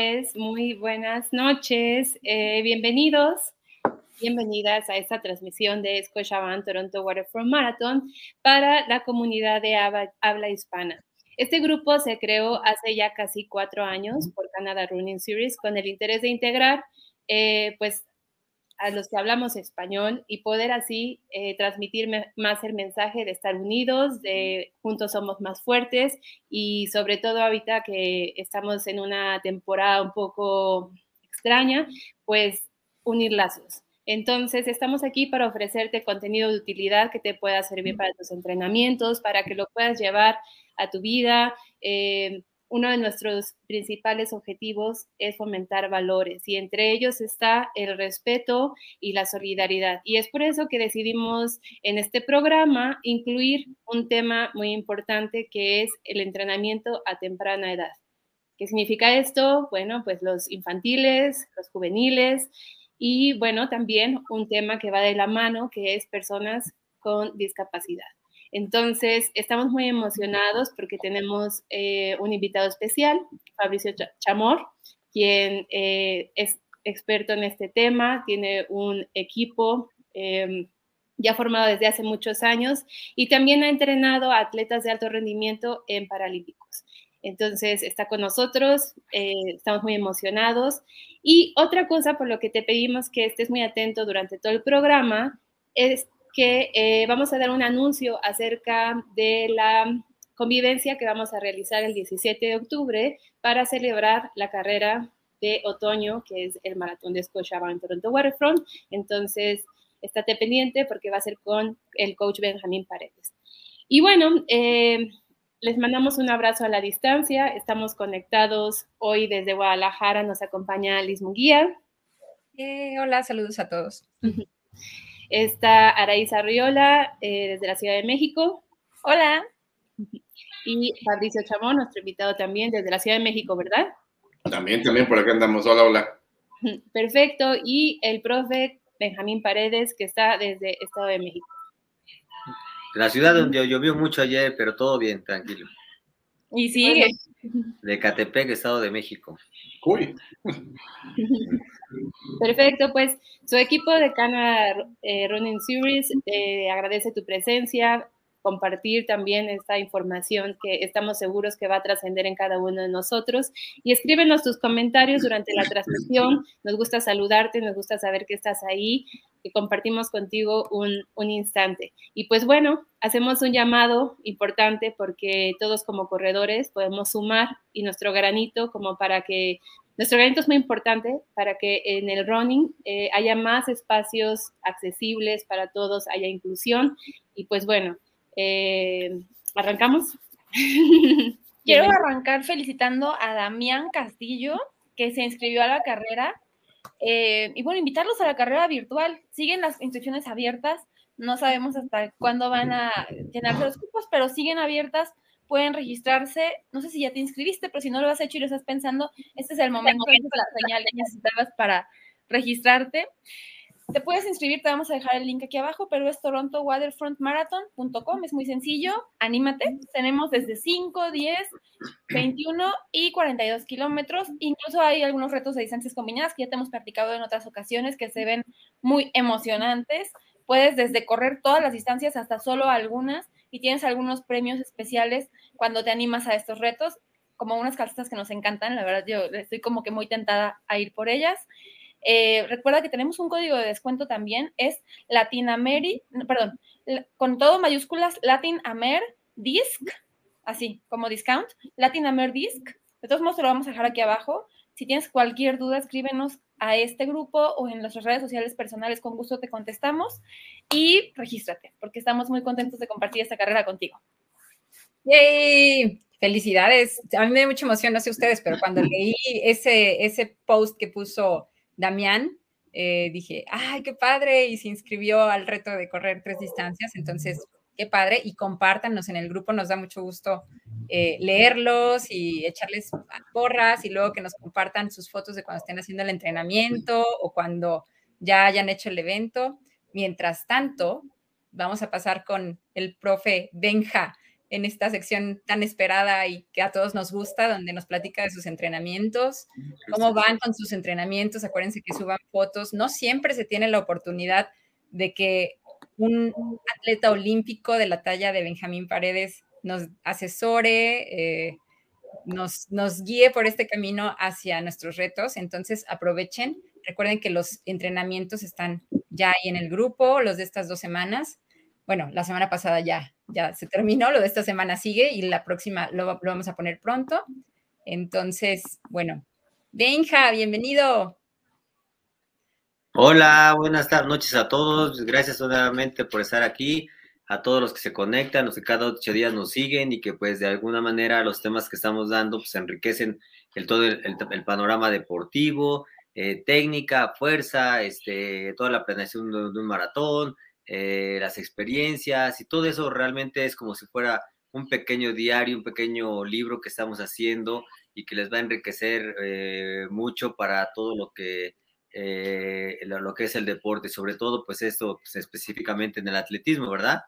pues muy buenas noches, eh, bienvenidos, bienvenidas a esta transmisión de Scotiabank Toronto Waterfront Marathon para la comunidad de habla, hispana. Este grupo se creó hace ya casi cuatro años por Canada Running Series con el interés de integrar eh, pues a los que hablamos español y poder así eh, transmitir más el mensaje de estar unidos, de juntos somos más fuertes y sobre todo ahorita que estamos en una temporada un poco extraña, pues unir lazos. Entonces, estamos aquí para ofrecerte contenido de utilidad que te pueda servir para tus entrenamientos, para que lo puedas llevar a tu vida. Eh, uno de nuestros principales objetivos es fomentar valores y entre ellos está el respeto y la solidaridad. Y es por eso que decidimos en este programa incluir un tema muy importante que es el entrenamiento a temprana edad. ¿Qué significa esto? Bueno, pues los infantiles, los juveniles y bueno, también un tema que va de la mano que es personas con discapacidad. Entonces, estamos muy emocionados porque tenemos eh, un invitado especial, Fabricio Chamor, quien eh, es experto en este tema, tiene un equipo em, ya formado desde hace muchos años y también ha entrenado a atletas de alto rendimiento en Paralímpicos. Entonces, está con nosotros, eh, estamos muy emocionados. Y otra cosa por lo que te pedimos que estés muy atento durante todo el programa es que eh, vamos a dar un anuncio acerca de la convivencia que vamos a realizar el 17 de octubre para celebrar la carrera de otoño, que es el maratón de Scotiabank Toronto Waterfront. Entonces, estate pendiente porque va a ser con el coach Benjamín Paredes. Y bueno, eh, les mandamos un abrazo a la distancia. Estamos conectados hoy desde Guadalajara. Nos acompaña Liz Munguía. Eh, hola, saludos a todos. Está Araíza Riola eh, desde la Ciudad de México. Hola. Y Fabricio Chamón, nuestro invitado también desde la Ciudad de México, ¿verdad? También, también por acá andamos. Hola, hola. Perfecto. Y el profe Benjamín Paredes, que está desde Estado de México. La ciudad donde llovió mucho ayer, pero todo bien, tranquilo. Y sigue. De Catepec, Estado de México. Perfecto, pues su equipo de Cana eh, Running Series eh, agradece tu presencia, compartir también esta información que estamos seguros que va a trascender en cada uno de nosotros. Y escríbenos tus comentarios durante la transmisión. Nos gusta saludarte, nos gusta saber que estás ahí, que compartimos contigo un, un instante. Y pues bueno, hacemos un llamado importante porque todos como corredores podemos sumar y nuestro granito como para que nuestro evento es muy importante para que en el running eh, haya más espacios accesibles para todos, haya inclusión. Y pues bueno, eh, ¿arrancamos? Quiero arrancar felicitando a Damián Castillo, que se inscribió a la carrera. Eh, y bueno, invitarlos a la carrera virtual. Siguen las inscripciones abiertas. No sabemos hasta cuándo van a llenarse los cupos, pero siguen abiertas pueden registrarse. No sé si ya te inscribiste, pero si no lo has hecho y lo estás pensando, este es el momento, la señal que necesitabas para registrarte. Te puedes inscribir, te vamos a dejar el link aquí abajo, pero es torontowaterfrontmarathon.com, es muy sencillo, anímate. Tenemos desde 5, 10, 21 y 42 kilómetros. Incluso hay algunos retos de distancias combinadas que ya te hemos practicado en otras ocasiones que se ven muy emocionantes. Puedes desde correr todas las distancias hasta solo algunas y tienes algunos premios especiales cuando te animas a estos retos, como unas calcetas que nos encantan, la verdad yo estoy como que muy tentada a ir por ellas. Eh, recuerda que tenemos un código de descuento también, es Latinamer, perdón, con todo mayúsculas, Latin Amer Disc, así como discount, Latin Amer Disc. De todos modos, te lo vamos a dejar aquí abajo. Si tienes cualquier duda, escríbenos a este grupo o en nuestras redes sociales personales, con gusto te contestamos y regístrate, porque estamos muy contentos de compartir esta carrera contigo. ¡Yay! Felicidades. A mí me da mucha emoción, no sé ustedes, pero cuando leí ese, ese post que puso Damián, eh, dije, ¡ay, qué padre! Y se inscribió al reto de correr tres distancias. Entonces, qué padre. Y compártanos en el grupo, nos da mucho gusto eh, leerlos y echarles porras y luego que nos compartan sus fotos de cuando estén haciendo el entrenamiento o cuando ya hayan hecho el evento. Mientras tanto, vamos a pasar con el profe Benja, en esta sección tan esperada y que a todos nos gusta, donde nos platica de sus entrenamientos, cómo van con sus entrenamientos. Acuérdense que suban fotos. No siempre se tiene la oportunidad de que un atleta olímpico de la talla de Benjamín Paredes nos asesore, eh, nos, nos guíe por este camino hacia nuestros retos. Entonces, aprovechen. Recuerden que los entrenamientos están ya ahí en el grupo, los de estas dos semanas. Bueno, la semana pasada ya, ya se terminó, lo de esta semana sigue y la próxima lo, lo vamos a poner pronto. Entonces, bueno, Benja, bienvenido. Hola, buenas noches a todos. Gracias nuevamente por estar aquí. A todos los que se conectan, los que cada ocho días nos siguen y que pues de alguna manera los temas que estamos dando pues enriquecen el todo el, panorama deportivo, eh, técnica, fuerza, este, toda la planeación de, un maratón, eh, las experiencias y todo eso realmente es como si fuera un pequeño diario, un pequeño libro que estamos haciendo y que les va a enriquecer eh, mucho para todo lo que eh, lo, que es el deporte, sobre todo pues esto pues, específicamente en el atletismo, ¿verdad?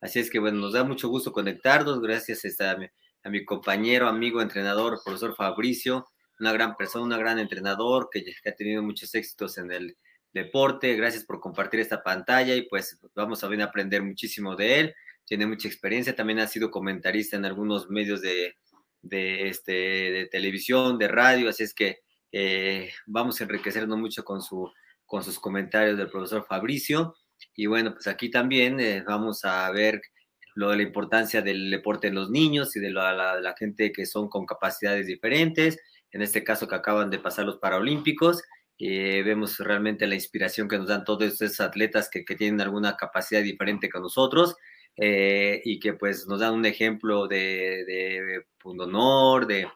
Así es que bueno, nos da mucho gusto conectarnos, gracias a, a, mi, a mi compañero, amigo, entrenador, profesor Fabricio, una gran persona, un gran entrenador que, que ha tenido muchos éxitos en el deporte, gracias por compartir esta pantalla y pues vamos a a aprender muchísimo de él, tiene mucha experiencia, también ha sido comentarista en algunos medios de, de, este, de televisión, de radio, así es que eh, vamos a enriquecernos mucho con, su, con sus comentarios del profesor Fabricio. Y bueno, pues aquí también eh, vamos a ver lo de la importancia del deporte en los niños y de la, la, gente que son con capacidades diferentes, en este caso que acaban de pasar los Paralímpicos. Eh, vemos realmente la inspiración que nos dan todos esos atletas que, que tienen alguna capacidad diferente que nosotros y que pues nos dan un ejemplo de, de honor, de,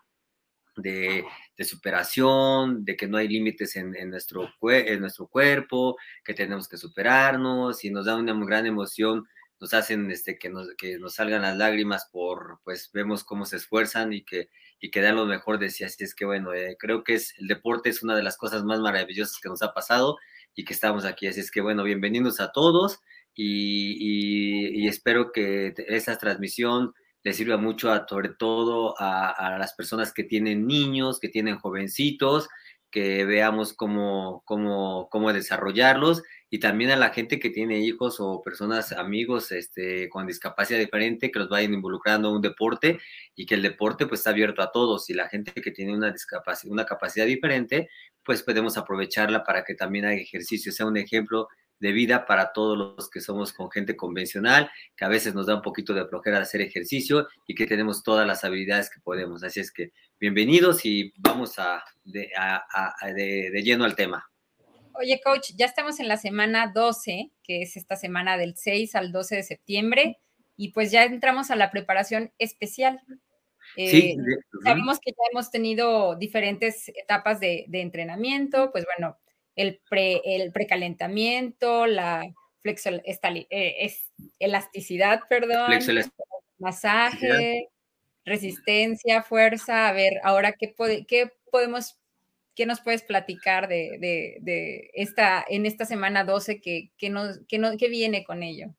de, superación, de que no hay límites en, nuestro, en nuestro cuerpo, que tenemos que superarnos y nos da una gran emoción, nos hacen este, que, nos, que nos salgan las lágrimas por, pues vemos cómo se esfuerzan y que, y que dan lo mejor de sí. Así es que bueno, eh, creo que es, el deporte es una de las cosas más maravillosas que nos ha pasado y que estamos aquí. Así es que bueno, bienvenidos a todos y, espero que esa transmisión le sirva mucho a, sobre todo a, las personas que tienen niños, que tienen jovencitos, que veamos cómo, cómo, cómo desarrollarlos y también a la gente que tiene hijos o personas, amigos este, con discapacidad diferente, que los vayan involucrando en un deporte y que el deporte pues está abierto a todos y la gente que tiene una discapacidad, una capacidad diferente, pues podemos aprovecharla para que también haga ejercicio, sea un ejemplo de vida para todos los que somos con gente convencional, que a veces nos da un poquito de flojera hacer ejercicio y que tenemos todas las habilidades que podemos. Así es que bienvenidos y vamos a de, de, lleno al tema. Oye, coach, ya estamos en la semana 12, que es esta semana del 6 al 12 de septiembre, y pues ya entramos a la preparación especial. sí, eh, sabemos que ya hemos tenido diferentes etapas de, de entrenamiento, pues bueno, el, pre, el precalentamiento, la flexo, eh, es, elasticidad, perdón, masaje, resistencia, fuerza. A ver, ahora, ¿qué, qué podemos, qué nos puedes platicar de, de, de esta, en esta semana 12 que, que, nos, que, no, que viene con ello?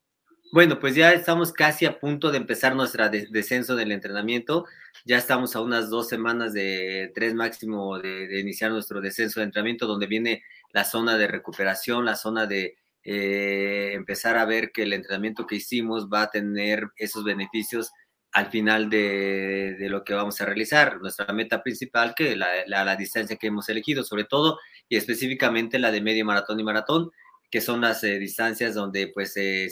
Bueno, pues ya estamos casi a punto de empezar nuestro descenso del entrenamiento. Ya estamos a unas dos semanas de tres máximo de, iniciar nuestro descenso de entrenamiento, donde viene la zona de recuperación, la zona de eh, empezar a ver que el entrenamiento que hicimos va a tener esos beneficios al final de, lo que vamos a realizar. Nuestra meta principal, que la, la, distancia que hemos elegido, sobre todo y específicamente la de medio maratón y maratón, que son las eh, distancias donde pues se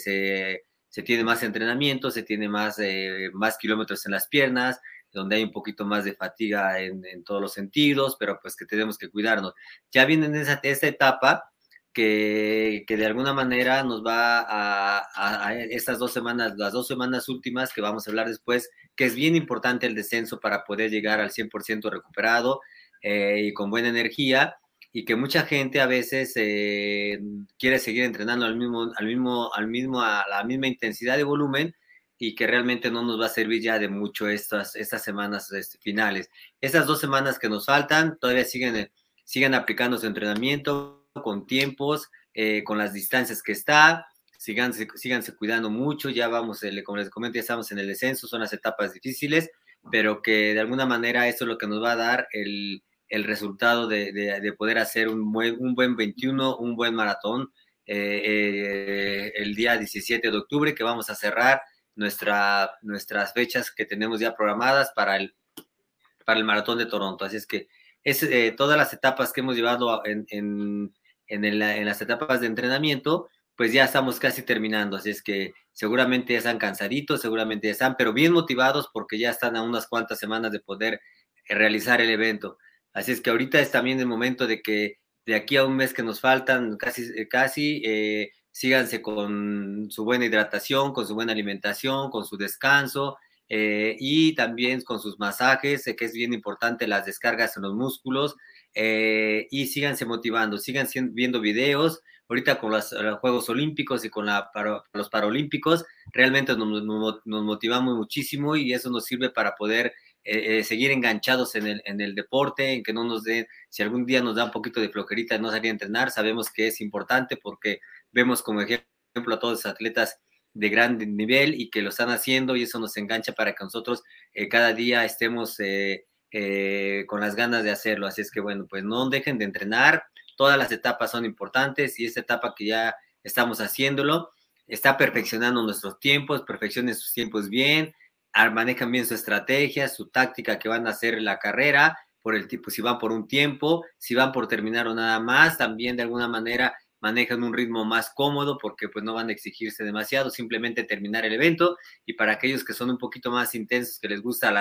se tiene más entrenamiento, se tiene más, eh, más kilómetros en las piernas, donde hay un poquito más de fatiga en, todos los sentidos, pero pues que tenemos que cuidarnos. Ya viene en esa, esta etapa que, de alguna manera nos va a, estas dos semanas, las dos semanas últimas que vamos a hablar después, que es bien importante el descenso para poder llegar al 100% recuperado eh, y con buena energía y que mucha gente a veces eh, quiere seguir entrenando al mismo, al mismo, al mismo, a la misma intensidad de volumen y que realmente no nos va a servir ya de mucho estas, estas semanas este, finales. Estas dos semanas que nos faltan todavía siguen, siguen aplicando su entrenamiento con tiempos, eh, con las distancias que está, síganse, síganse cuidando mucho, ya vamos, como les comento, ya estamos en el descenso, son las etapas difíciles, pero que de alguna manera eso es lo que nos va a dar el, el resultado de, de, poder hacer un buen, un buen 21, un buen maratón eh, eh, el día 17 de octubre, que vamos a cerrar nuestra, nuestras fechas que tenemos ya programadas para el, para el maratón de Toronto. Así es que es, todas las etapas que hemos llevado en, en, las etapas de entrenamiento, pues ya estamos casi terminando. Así es que seguramente ya están cansaditos, seguramente ya están, pero bien motivados porque ya están a unas cuantas semanas de poder realizar el evento. Así es que ahorita es también el momento de que de aquí a un mes que nos faltan, casi, eh, casi, eh, síganse con su buena hidratación, con su buena alimentación, con su descanso eh, y también con sus masajes, que es bien importante las descargas en los músculos y síganse motivando, sigan viendo videos. Ahorita con los, Juegos Olímpicos y con los Paralímpicos, realmente nos, nos motivamos muchísimo y eso nos sirve para poder eh, eh, seguir enganchados en el, en el deporte, en que no nos den, si algún día nos da un poquito de flojerita no salir a entrenar, sabemos que es importante porque vemos como ejemplo a todos los atletas de gran nivel y que lo están haciendo y eso nos engancha para que nosotros eh, cada día estemos con las ganas de hacerlo. Así es que bueno, pues no dejen de entrenar, todas las etapas son importantes y esta etapa que ya estamos haciéndolo, está perfeccionando nuestros tiempos, perfeccionen sus tiempos bien, manejan bien su estrategia, su táctica que van a hacer la carrera, por el tipo, si van por un tiempo, si van por terminar o nada más, también de alguna manera manejan un ritmo más cómodo porque pues no van a exigirse demasiado, simplemente terminar el evento y para aquellos que son un poquito más intensos, que les gusta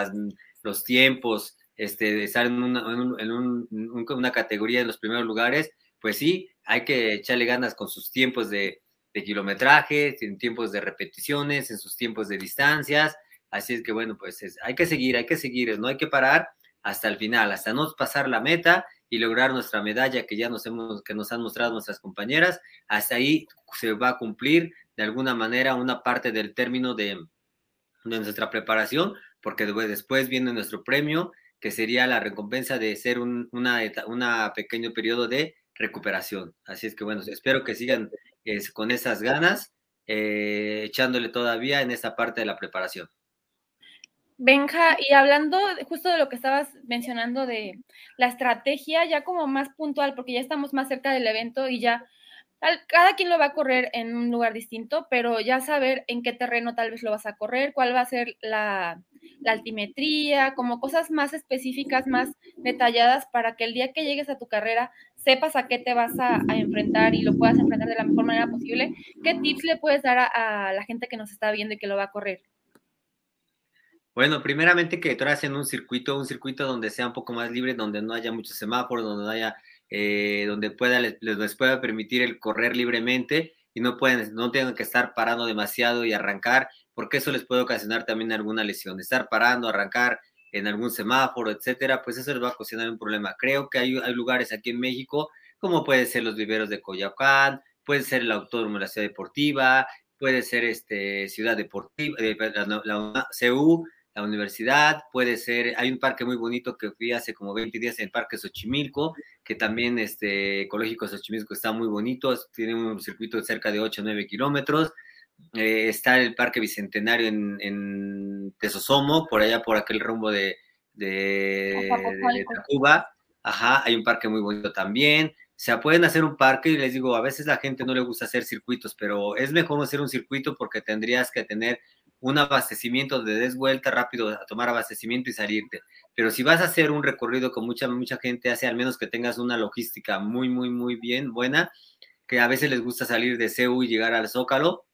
los tiempos, este, estar en, una, en, una categoría en los primeros lugares, pues sí, hay que echarle ganas con sus tiempos de, de kilometraje, en tiempos de repeticiones, en sus tiempos de distancias, Así es que bueno, pues hay que seguir, hay que seguir, no hay que parar hasta el final, hasta no pasar la meta y lograr nuestra medalla que ya nos hemos, que nos han mostrado nuestras compañeras. Hasta ahí se va a cumplir de alguna manera una parte del término de, nuestra preparación, porque después viene nuestro premio, que sería la recompensa de ser un una, pequeño periodo de recuperación. Así es que bueno, espero que sigan con esas ganas, eh, echándole todavía en esta parte de la preparación. Benja, y hablando justo de lo que estabas mencionando de la estrategia, ya como más puntual, porque ya estamos más cerca del evento y ya cada quien lo va a correr en un lugar distinto, pero ya saber en qué terreno tal vez lo vas a correr, cuál va a ser la, altimetría, como cosas más específicas, más detalladas, para que el día que llegues a tu carrera sepas a qué te vas a, enfrentar y lo puedas enfrentar de la mejor manera posible. ¿Qué tips le puedes dar a la gente que nos está viendo y que lo va a correr? Bueno, primeramente que tracen un circuito, un circuito donde sea un poco más libre, donde no haya muchos semáforos, donde haya, eh, donde pueda, les, les, pueda permitir el correr libremente y no pueden, no tengan que estar parando demasiado y arrancar, porque eso les puede ocasionar también alguna lesión. Estar parando, arrancar en algún semáforo, etcétera, pues eso les va a ocasionar un problema. Creo que hay, hay lugares aquí en México, como puede ser los viveros de Coyoacán, puede ser el Autódromo de la Ciudad Deportiva, puede ser este Ciudad Deportiva, eh, la, la, CU, la universidad, puede ser, hay un parque muy bonito que fui hace como 20 días en el Parque Xochimilco, que también este Ecológico Xochimilco está muy bonito, tiene un circuito de cerca de 8 o 9 kilómetros, eh, está el Parque Bicentenario en, en Tesosomo, por allá por aquel rumbo de, de, de Tacuba, ajá, hay un parque muy bonito también, o sea, pueden hacer un parque y les digo, a veces la gente no le gusta hacer circuitos, pero es mejor hacer un circuito porque tendrías que tener un abastecimiento de des vuelta rápido a tomar abastecimiento y salirte. Pero si vas a hacer un recorrido con mucha, mucha gente, hace al menos que tengas una logística muy, muy, muy bien, buena, que a veces les gusta salir de CEU y llegar al Zócalo,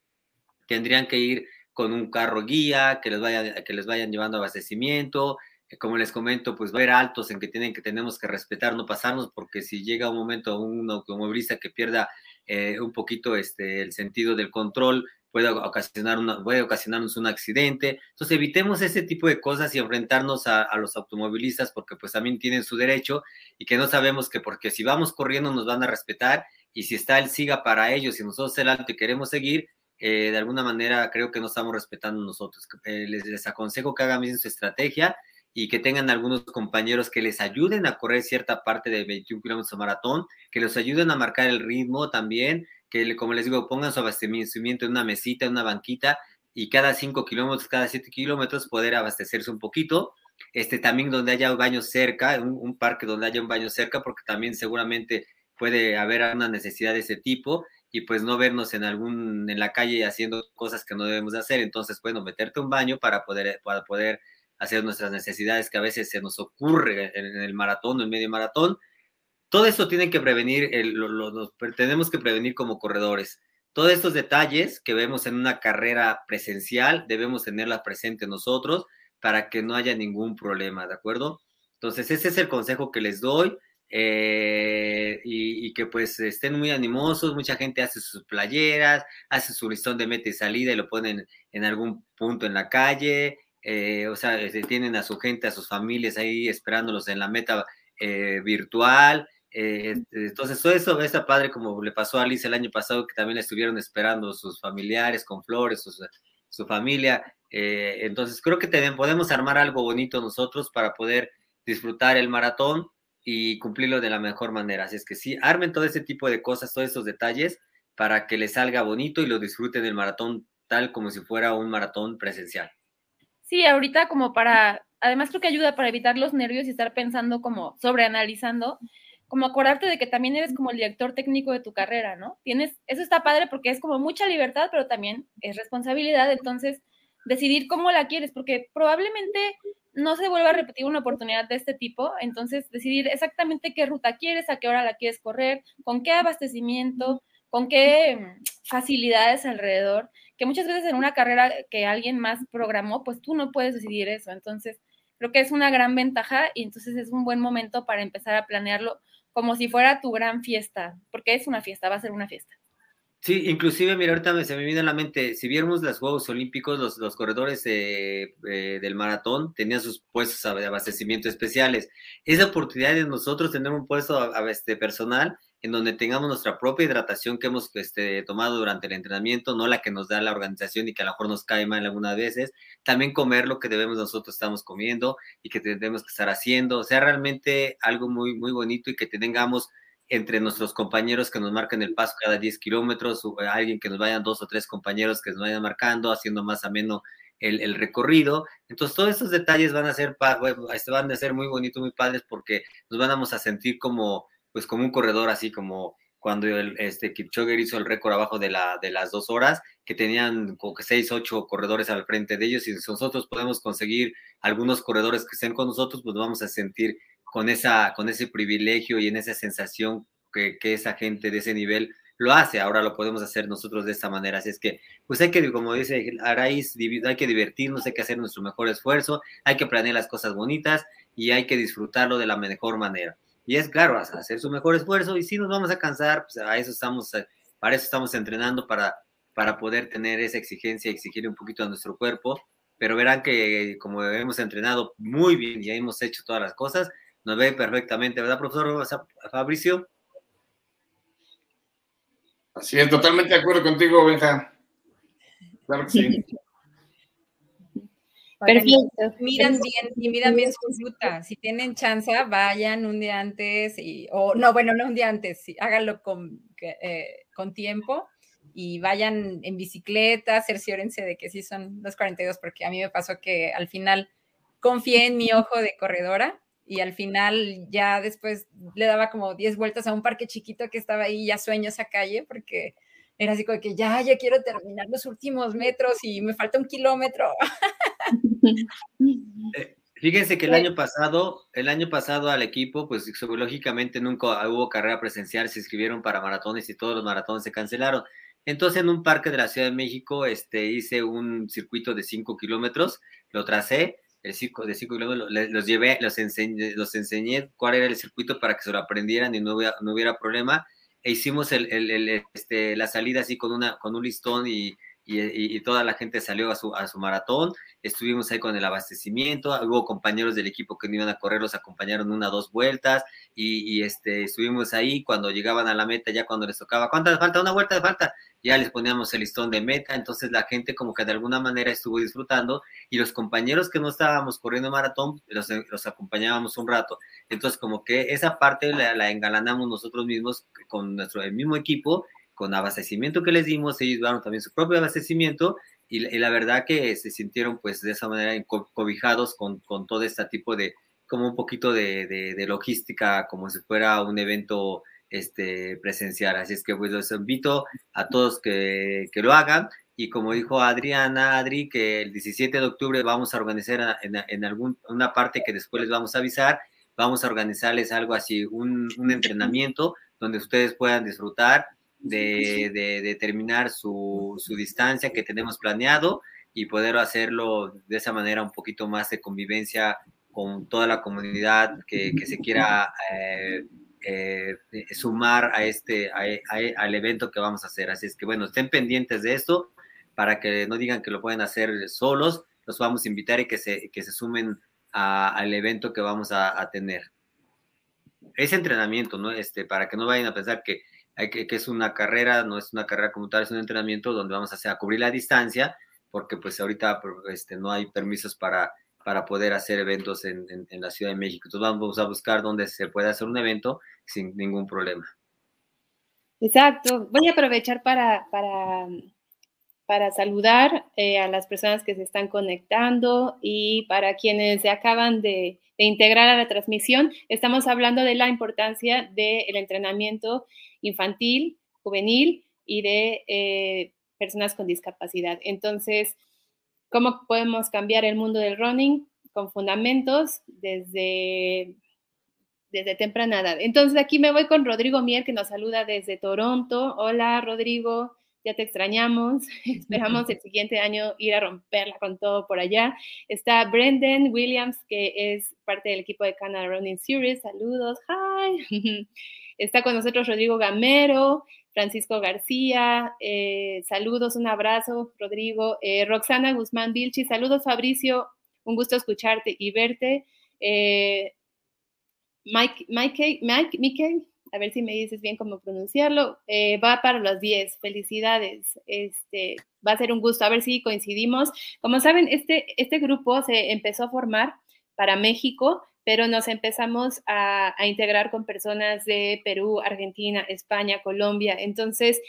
tendrían que ir con un carro guía, que les vayan, que les vayan llevando abastecimiento, como les comento, pues va a haber altos en que tienen que tenemos que respetar, no pasarnos, porque si llega un momento un automovilista que pierda eh, un poquito este, el sentido del control, puede, ocasionar una, puede ocasionarnos un accidente. Entonces evitemos ese tipo de cosas y enfrentarnos a, los automovilistas porque pues también tienen su derecho y que no sabemos que porque si vamos corriendo nos van a respetar y si está el siga para ellos y nosotros el alto y queremos seguir, eh, de alguna manera creo que no estamos respetando nosotros. Eh, les, les, aconsejo que hagan bien su estrategia y que tengan algunos compañeros que les ayuden a correr cierta parte de 21 kilómetros de maratón, que los ayuden a marcar el ritmo también, que como les digo, pongan su abastecimiento en una mesita, en una banquita, y cada 5 kilómetros, cada 7 kilómetros poder abastecerse un poquito. Este, también donde haya un baño cerca, un, un, parque donde haya un baño cerca, porque también seguramente puede haber una necesidad de ese tipo y pues no vernos en algún en la calle haciendo cosas que no debemos hacer. Entonces, bueno, meterte un baño para poder, para poder hacer nuestras necesidades que a veces se nos ocurre en, el maratón o en medio maratón. Todo esto tiene que prevenir, el, lo, lo, tenemos que prevenir como corredores. Todos estos detalles que vemos en una carrera presencial debemos tenerla presente nosotros para que no haya ningún problema, ¿de acuerdo? Entonces, ese es el consejo que les doy. Eh, y, que pues estén muy animosos, mucha gente hace sus playeras, hace su listón de meta y salida y lo ponen en algún punto en la calle, eh, o sea, este, tienen a su gente, a sus familias ahí esperándolos en la meta eh, virtual. Eh, entonces, todo eso está padre, como le pasó a Alice el año pasado, que también estuvieron esperando sus familiares con flores, su, su familia. Eh, entonces, creo que también podemos armar algo bonito nosotros para poder disfrutar el maratón y cumplirlo de la mejor manera. Así es que sí, armen todo ese tipo de cosas, todos esos detalles para que les salga bonito y lo disfruten el maratón tal como si fuera un maratón presencial. Sí, ahorita como para, además creo que ayuda para evitar los nervios y estar pensando como sobreanalizando, como acordarte de que también eres como el director técnico de tu carrera, ¿no? Tienes, eso está padre porque es como mucha libertad, pero también es responsabilidad, entonces decidir cómo la quieres, porque probablemente no se vuelva a repetir una oportunidad de este tipo, entonces decidir exactamente qué ruta quieres, a qué hora la quieres correr, con qué abastecimiento, con qué facilidades alrededor, que muchas veces en una carrera que alguien más programó, pues tú no puedes decidir eso. Entonces, creo que es una gran ventaja y entonces es un buen momento para empezar a planearlo como si fuera tu gran fiesta, porque es una fiesta, va a ser una fiesta. Sí, inclusive, mira, ahorita se me viene a la mente, si viéramos los Juegos Olímpicos, los, los corredores eh, del maratón tenían sus puestos de abastecimiento especiales. Esa oportunidad de nosotros tener un puesto a, a este, personal en donde tengamos nuestra propia hidratación que hemos este, tomado durante el entrenamiento, no la que nos da la organización y que a lo mejor nos cae mal algunas veces, también comer lo que debemos nosotros estamos comiendo y que tenemos que estar haciendo, o sea, realmente algo muy, muy bonito y que tengamos entre nuestros compañeros que nos marquen el paso cada 10 kilómetros, o alguien que nos vayan dos o tres compañeros que nos vayan marcando, haciendo más ameno el, el, recorrido. Entonces, todos estos detalles van a ser, este, van a ser muy bonitos, muy padres, porque nos vamos a sentir como, pues como un corredor así como cuando el, este Kipchoge hizo el récord abajo de, la, de las dos horas, que tenían como que seis, ocho corredores al frente de ellos, y si nosotros podemos conseguir algunos corredores que estén con nosotros, pues vamos a sentir con, esa, con ese privilegio y en esa sensación que, esa gente de ese nivel lo hace, ahora lo podemos hacer nosotros de esta manera. Así es que, pues hay que, como dice Araiz, hay que divertirnos, hay que hacer nuestro mejor esfuerzo, hay que planear las cosas bonitas y hay que disfrutarlo de la mejor manera. Y es claro, hacer su mejor esfuerzo y si nos vamos a cansar, pues a eso estamos, eh, para eso estamos entrenando, para, para poder tener esa exigencia exigir un poquito a nuestro cuerpo. Pero verán que como hemos entrenado muy bien y hemos hecho todas las cosas, nos ve perfectamente, ¿verdad, profesor Fabricio? Así es, totalmente de acuerdo contigo, Benja. Claro que sí. Perfecto. Midan bien y midan bien su ruta. Si tienen chance, vayan un día antes y, o no, bueno, no un día antes, sí, háganlo con, eh, con tiempo y vayan en bicicleta, cerciórense de que sí son los 42, porque a mí me pasó que al final confié en mi ojo de corredora y al final ya después le daba como 10 vueltas a un parque chiquito que estaba ahí, ya sueño esa calle, porque era así como que ya, ya quiero terminar los últimos metros y me falta un kilómetro. Eh, fíjense que el año pasado, el año pasado al equipo, pues lógicamente nunca hubo carrera presencial, se inscribieron para maratones y todos los maratones se cancelaron. Entonces en un parque de la Ciudad de México este, hice un circuito de 5 kilómetros, lo tracé, el circo de 5 kilómetros, los llevé, los enseñé, los enseñé cuál era el circuito para que se lo aprendieran y no hubiera, no hubiera problema. E hicimos el, el, el, este, la salida así con, una, con un listón y, y, toda la gente salió a su, maratón. Estuvimos ahí con el abastecimiento, hubo compañeros del equipo que no iban a correr, los acompañaron una, dos vueltas, y, y, este, estuvimos ahí cuando llegaban a la meta, ya cuando les tocaba, ¿cuántas falta? Una vuelta de falta, ya les poníamos el listón de meta, entonces la gente como que de alguna manera estuvo disfrutando, y los compañeros que no estábamos corriendo maratón, los, los acompañábamos un rato, entonces como que esa parte la, la engalanamos nosotros mismos con nuestro el mismo equipo, con abastecimiento que les dimos, ellos daron también su propio abastecimiento y, la verdad que se sintieron pues de esa manera cobijados con, con todo este tipo de, como un poquito de, de, logística, como si fuera un evento este, presencial. Así es que pues los invito a todos que, que lo hagan. Y como dijo Adriana, Adri, que el 17 de octubre vamos a organizar en, en algún, parte que después les vamos a avisar, vamos a organizarles algo así, un entrenamiento donde ustedes puedan disfrutar de, de, de terminar su, su, distancia que tenemos planeado y poder hacerlo de esa manera un poquito más de convivencia con toda la comunidad que, que se quiera eh, eh, sumar a este, al evento que vamos a hacer. Así es que bueno, estén pendientes de esto para que no digan que lo pueden hacer solos, los vamos a invitar y que se, que se sumen al evento que vamos a, a tener. Ese entrenamiento, ¿no? Este, para que no vayan a pensar que que, que, es una carrera, no es una carrera como tal, es un entrenamiento donde vamos a, hacer, a cubrir la distancia, porque pues ahorita este, no hay permisos para, para poder hacer eventos en, en, en, la Ciudad de México. Entonces vamos a buscar donde se pueda hacer un evento sin ningún problema. Exacto. Voy a aprovechar para, para, para saludar eh, a las personas que se están conectando y para quienes se acaban de, de integrar a la transmisión. Estamos hablando de la importancia del entrenamiento infantil, juvenil y de eh, personas con discapacidad. Entonces, ¿cómo podemos cambiar el mundo del running? Con fundamentos desde, desde temprana edad. Entonces, aquí me voy con Rodrigo Mier, que nos saluda desde Toronto. Hola, Rodrigo ya te extrañamos. Esperamos el siguiente año ir a romperla con todo por allá. Está Brendan Williams, que es parte del equipo de Canada Running Series. Saludos, hi. Está con nosotros Rodrigo Gamero, Francisco García. Eh, saludos, un abrazo, Rodrigo. Eh, Roxana Guzmán Vilchi, saludos, Fabricio. Un gusto escucharte y verte. Eh, Mike, Mike, Mike, Mike, a ver si me dices bien cómo pronunciarlo, eh, va para los 10, felicidades, este, va a ser un gusto, a ver si coincidimos. Como saben, este, este grupo se empezó a formar para México, pero nos empezamos a, a, integrar con personas de Perú, Argentina, España, Colombia. Entonces,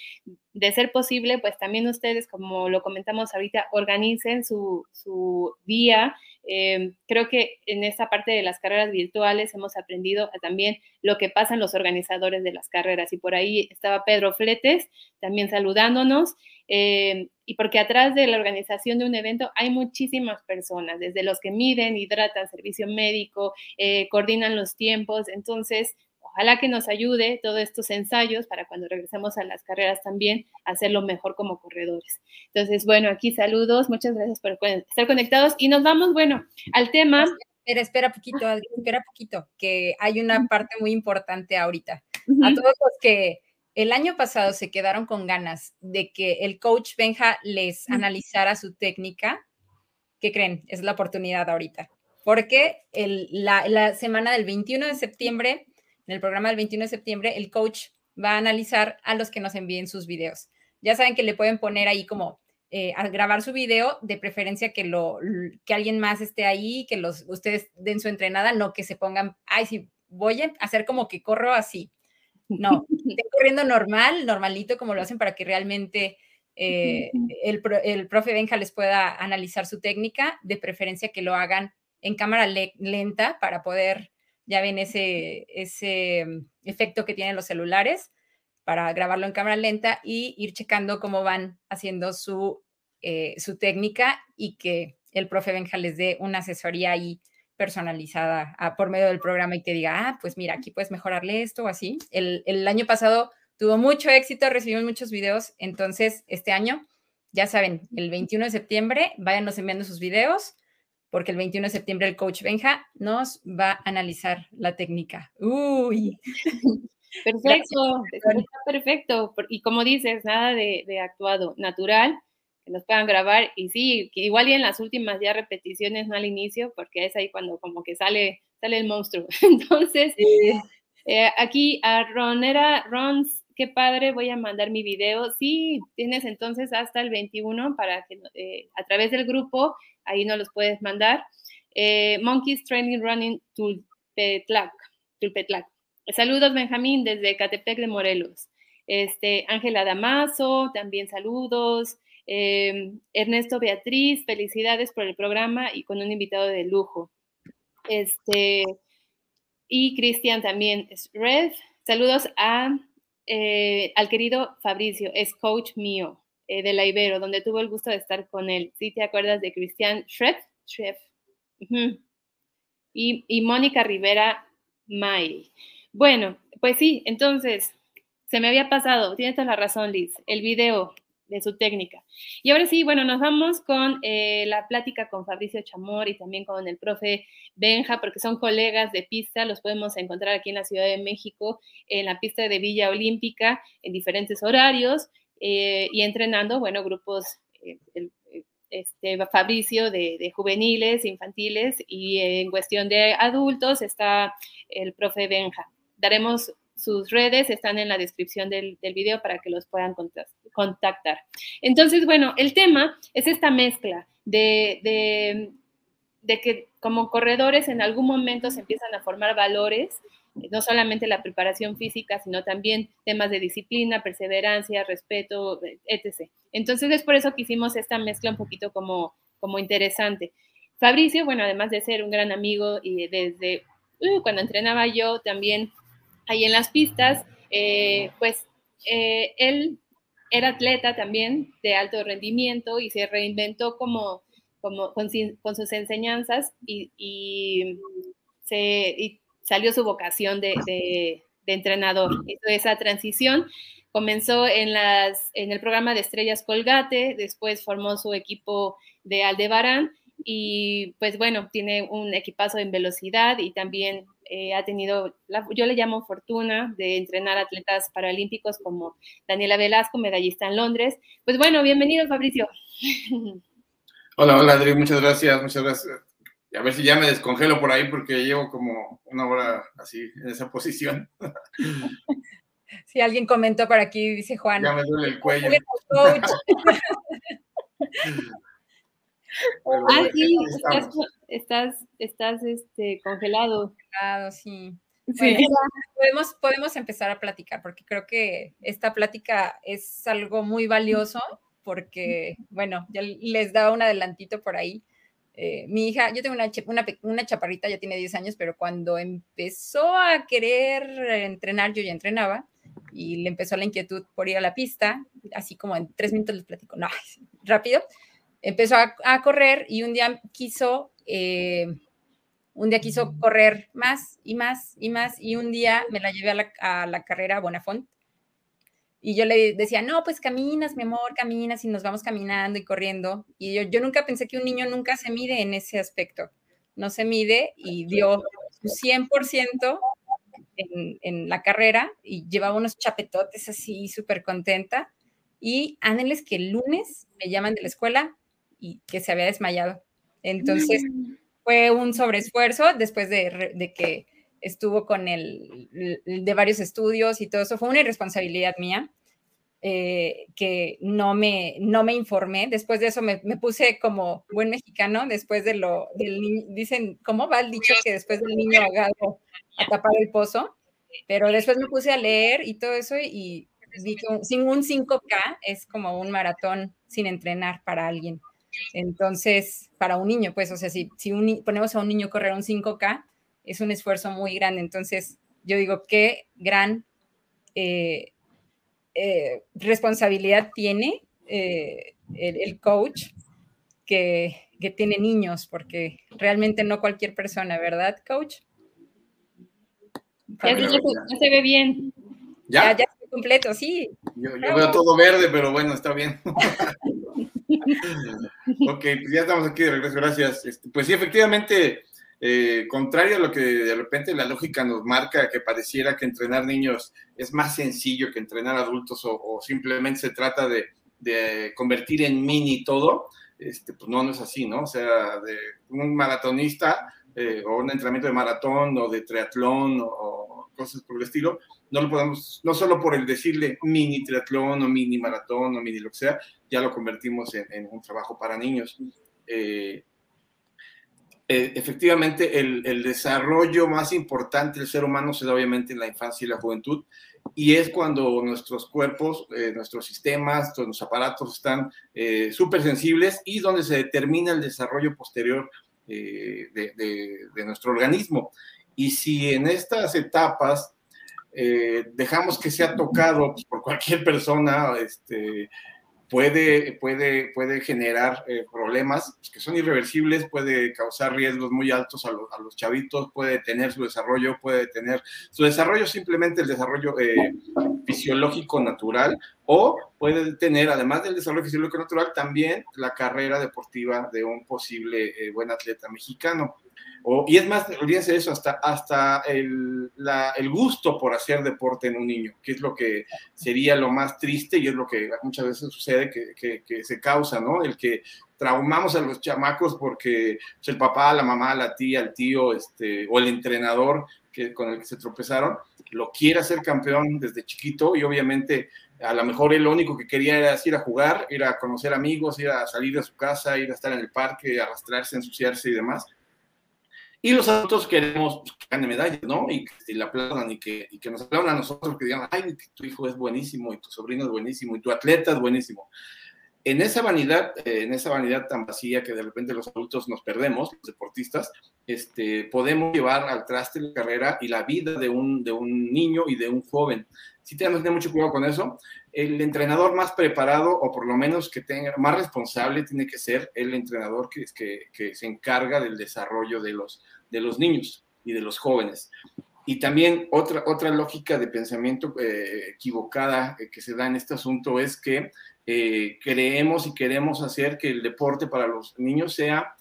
de ser posible, pues también ustedes, como lo comentamos ahorita, organicen su, su día. Eh, creo que en esta parte de las carreras virtuales hemos aprendido también lo que pasan los organizadores de las carreras. Y por ahí estaba Pedro Fletes también saludándonos. Eh, y porque atrás de la organización de un evento hay muchísimas personas, desde los que miden, hidratan, servicio médico, eh, coordinan los tiempos. Entonces, ojalá que nos ayude todos estos ensayos para cuando regresemos a las carreras también hacerlo mejor como corredores. Entonces, bueno, aquí saludos, muchas gracias por estar conectados y nos vamos, bueno, al tema. Espera, espera poquito, espera poquito, que hay una parte muy importante ahorita. A todos los que el año pasado se quedaron con ganas de que el coach Benja les analizara su técnica. ¿Qué creen? Es la oportunidad ahorita. Porque el, la, la, semana del 21 de septiembre, en el programa del 21 de septiembre, el coach va a analizar a los que nos envíen sus videos. Ya saben que le pueden poner ahí como eh, a grabar su video, de preferencia que, lo, que alguien más esté ahí, que los, ustedes den su entrenada, no que se pongan, ay, sí, voy a hacer como que corro así no, estén corriendo normal, normalito, como lo hacen para que realmente eh, el, el, profe Benja les pueda analizar su técnica, de preferencia que lo hagan en cámara le lenta para poder, ya ven ese, ese mm, efecto que tienen los celulares, para grabarlo en cámara lenta y ir checando cómo van haciendo su, eh, su técnica y que el profe Benja les dé una asesoría ahí personalizada a, por medio del programa y te diga, ah, pues mira, aquí puedes mejorarle esto o así. El, el año pasado tuvo mucho éxito, recibimos muchos videos, entonces este año, ya saben, el 21 de septiembre, váyanos enviando sus videos, porque el 21 de septiembre el coach Benja nos va a analizar la técnica. Uy. Perfecto, perfecto. Y como dices, nada de, de actuado, natural que nos puedan grabar y sí, igual y en las últimas ya repeticiones, no al inicio, porque es ahí cuando como que sale, sale el monstruo. Entonces, eh, aquí a Ronera, Rons, qué padre, voy a mandar mi video. Sí, tienes entonces hasta el 21 para que eh, a través del grupo, ahí nos los puedes mandar. Eh, Monkeys Training Running Tulpetlac. Tulpetlac. Saludos, Benjamín, desde Catepec de Morelos. Este, Ángela Damaso, también saludos. Em, Ernesto Beatriz, felicidades por el programa y con un invitado de lujo. Este, y Cristian también es Red. Saludos a, eh, al querido Fabricio, es coach mío eh, de la Ibero, donde tuve el gusto de estar con él. ¿Sí te acuerdas de Cristian Shred? Y, y Mónica Rivera May. Bueno, pues sí, entonces, se me había pasado, tienes toda la razón, Liz, el video de su técnica. Y ahora sí, bueno, nos vamos con eh, la plática con Fabricio Chamor y también con el profe Benja, porque son colegas de pista, los podemos encontrar aquí en la Ciudad de México, en la pista de Villa Olímpica, en diferentes horarios, eh, y entrenando, bueno, grupos, eh, este, Fabricio de, de, juveniles, infantiles, y en cuestión de adultos está el profe Benja. Daremos sus redes están en la descripción del, video para que los puedan contactar. Entonces, bueno, el tema es esta mezcla de, de, que como corredores en algún momento se empiezan a formar valores, no solamente la preparación física, sino también temas de disciplina, perseverancia, respeto, etc. Entonces es por eso que hicimos esta mezcla un poquito como, como interesante. Fabricio, bueno, además de ser un gran amigo y desde uh, cuando entrenaba yo también ahí en las pistas, eh, pues eh, él era atleta también de alto rendimiento y se reinventó como, como con, sus enseñanzas y, se, salió su vocación de, entrenador. Hizo esa transición. Comenzó en, las, en el programa de Estrellas Colgate, después formó su equipo de Aldebarán y pues bueno, tiene un equipazo en velocidad y también eh, ha tenido, yo le llamo fortuna de entrenar atletas paralímpicos como Daniela Velasco, medallista en Londres. Pues bueno, bienvenido Fabricio. Hola, hola Adri, muchas gracias, muchas gracias. A ver si ya me descongelo por ahí porque llevo como una hora así en esa posición. Si alguien comentó por aquí, dice Juan. Ya me duele el cuello. ah, sí, estás, estás, este, congelado. Congelado, sí. podemos, podemos empezar a platicar porque creo que esta plática es algo muy valioso porque, bueno, ya les da un adelantito por ahí. Eh, mi hija, yo tengo una, una, una, chaparrita, ya tiene 10 años, pero cuando empezó a querer entrenar, yo ya entrenaba y le empezó la inquietud por ir a la pista, así como en tres minutos les platico, no, rápido empezó a, correr y un día quiso, eh, un día quiso correr más y más y más y un día me la llevé a la, a la carrera Bonafont y yo le decía, no, pues caminas, mi amor, caminas y nos vamos caminando y corriendo. Y yo, yo nunca pensé que un niño nunca se mide en ese aspecto. No se mide y dio su 100% en, en la carrera y llevaba unos chapetotes así súper contenta. Y ángeles que el lunes me llaman de la escuela, y que se había desmayado. Entonces mm. fue un sobreesfuerzo después de, que estuvo con el, de varios estudios y todo eso. Fue una irresponsabilidad mía. Eh, que no me, no me informé. Después de eso me, puse como buen mexicano, después de lo del niño, dicen, ¿cómo va el dicho que después del niño ahogado a tapar el pozo? Pero después me puse a leer y todo eso y vi que sin un 5K es como un maratón sin entrenar para alguien. Entonces, para un niño, pues, o sea, si, si ponemos a un niño correr un 5K, es un esfuerzo muy grande. Entonces, yo digo, qué gran eh, eh, responsabilidad tiene eh, el, coach que, tiene niños, porque realmente no cualquier persona, ¿verdad, coach? Ya, se ve bien. ¿Ya? Ya, completo, sí. Yo, yo veo todo verde, pero bueno, está bien. ok, pues ya estamos aquí de regreso, gracias. Este, pues sí, efectivamente, eh, contrario a lo que de repente la lógica nos marca, que pareciera que entrenar niños es más sencillo que entrenar adultos o, simplemente se trata de, convertir en mini todo, este, pues no, no es así, ¿no? O sea, de un maratonista eh, o un entrenamiento de maratón o de triatlón o cosas por el estilo, no lo podemos, no solo por el decirle mini triatlón o mini maratón o mini lo que sea, ya lo convertimos en, un trabajo para niños. Eh, eh, efectivamente, el, desarrollo más importante del ser humano se da obviamente en la infancia y la juventud, y es cuando nuestros cuerpos, eh, nuestros sistemas, todos los aparatos están súper sensibles y donde se determina el desarrollo posterior de, nuestro organismo. Y si en estas etapas dejamos que sea tocado por cualquier persona, este, puede, puede, puede generar eh, problemas que son irreversibles, puede causar riesgos muy altos a, los chavitos, puede tener su desarrollo, puede tener su desarrollo simplemente el desarrollo eh, fisiológico natural o puede tener, además del desarrollo fisiológico natural, también la carrera deportiva de un posible eh, buen atleta mexicano y es más, olvídense de eso, hasta, hasta el, el, gusto por hacer deporte en un niño, que es lo que sería lo más triste y es lo que muchas veces sucede que, que, se causa, ¿no? El que traumamos a los chamacos porque pues, el papá, la mamá, la tía, el tío, este, o el entrenador que, con el que se tropezaron, lo quiere hacer campeón desde chiquito y obviamente a lo mejor él lo único que quería era ir a jugar, ir a conocer amigos, ir a salir de su casa, ir a estar en el parque, arrastrarse, ensuciarse y demás y los adultos queremos que gane medallas, ¿no? Y que la aplaudan y que, y que nos aplaudan a nosotros, que digan, ay, tu hijo es buenísimo y tu sobrino es buenísimo y tu atleta es buenísimo. En esa vanidad, eh, en esa vanidad tan vacía que de repente los adultos nos perdemos, los deportistas, este, podemos llevar al traste la carrera y la vida de un, de un niño y de un joven. Sí tenemos que tener mucho cuidado con eso. El entrenador más preparado, o por lo menos que tenga más responsable, tiene que ser el entrenador que, que, que se encarga del desarrollo de los, de los niños y de los jóvenes. Y también otra, otra lógica de pensamiento eh, equivocada eh, que se da en este asunto es que eh, creemos y queremos hacer que el deporte para los niños sea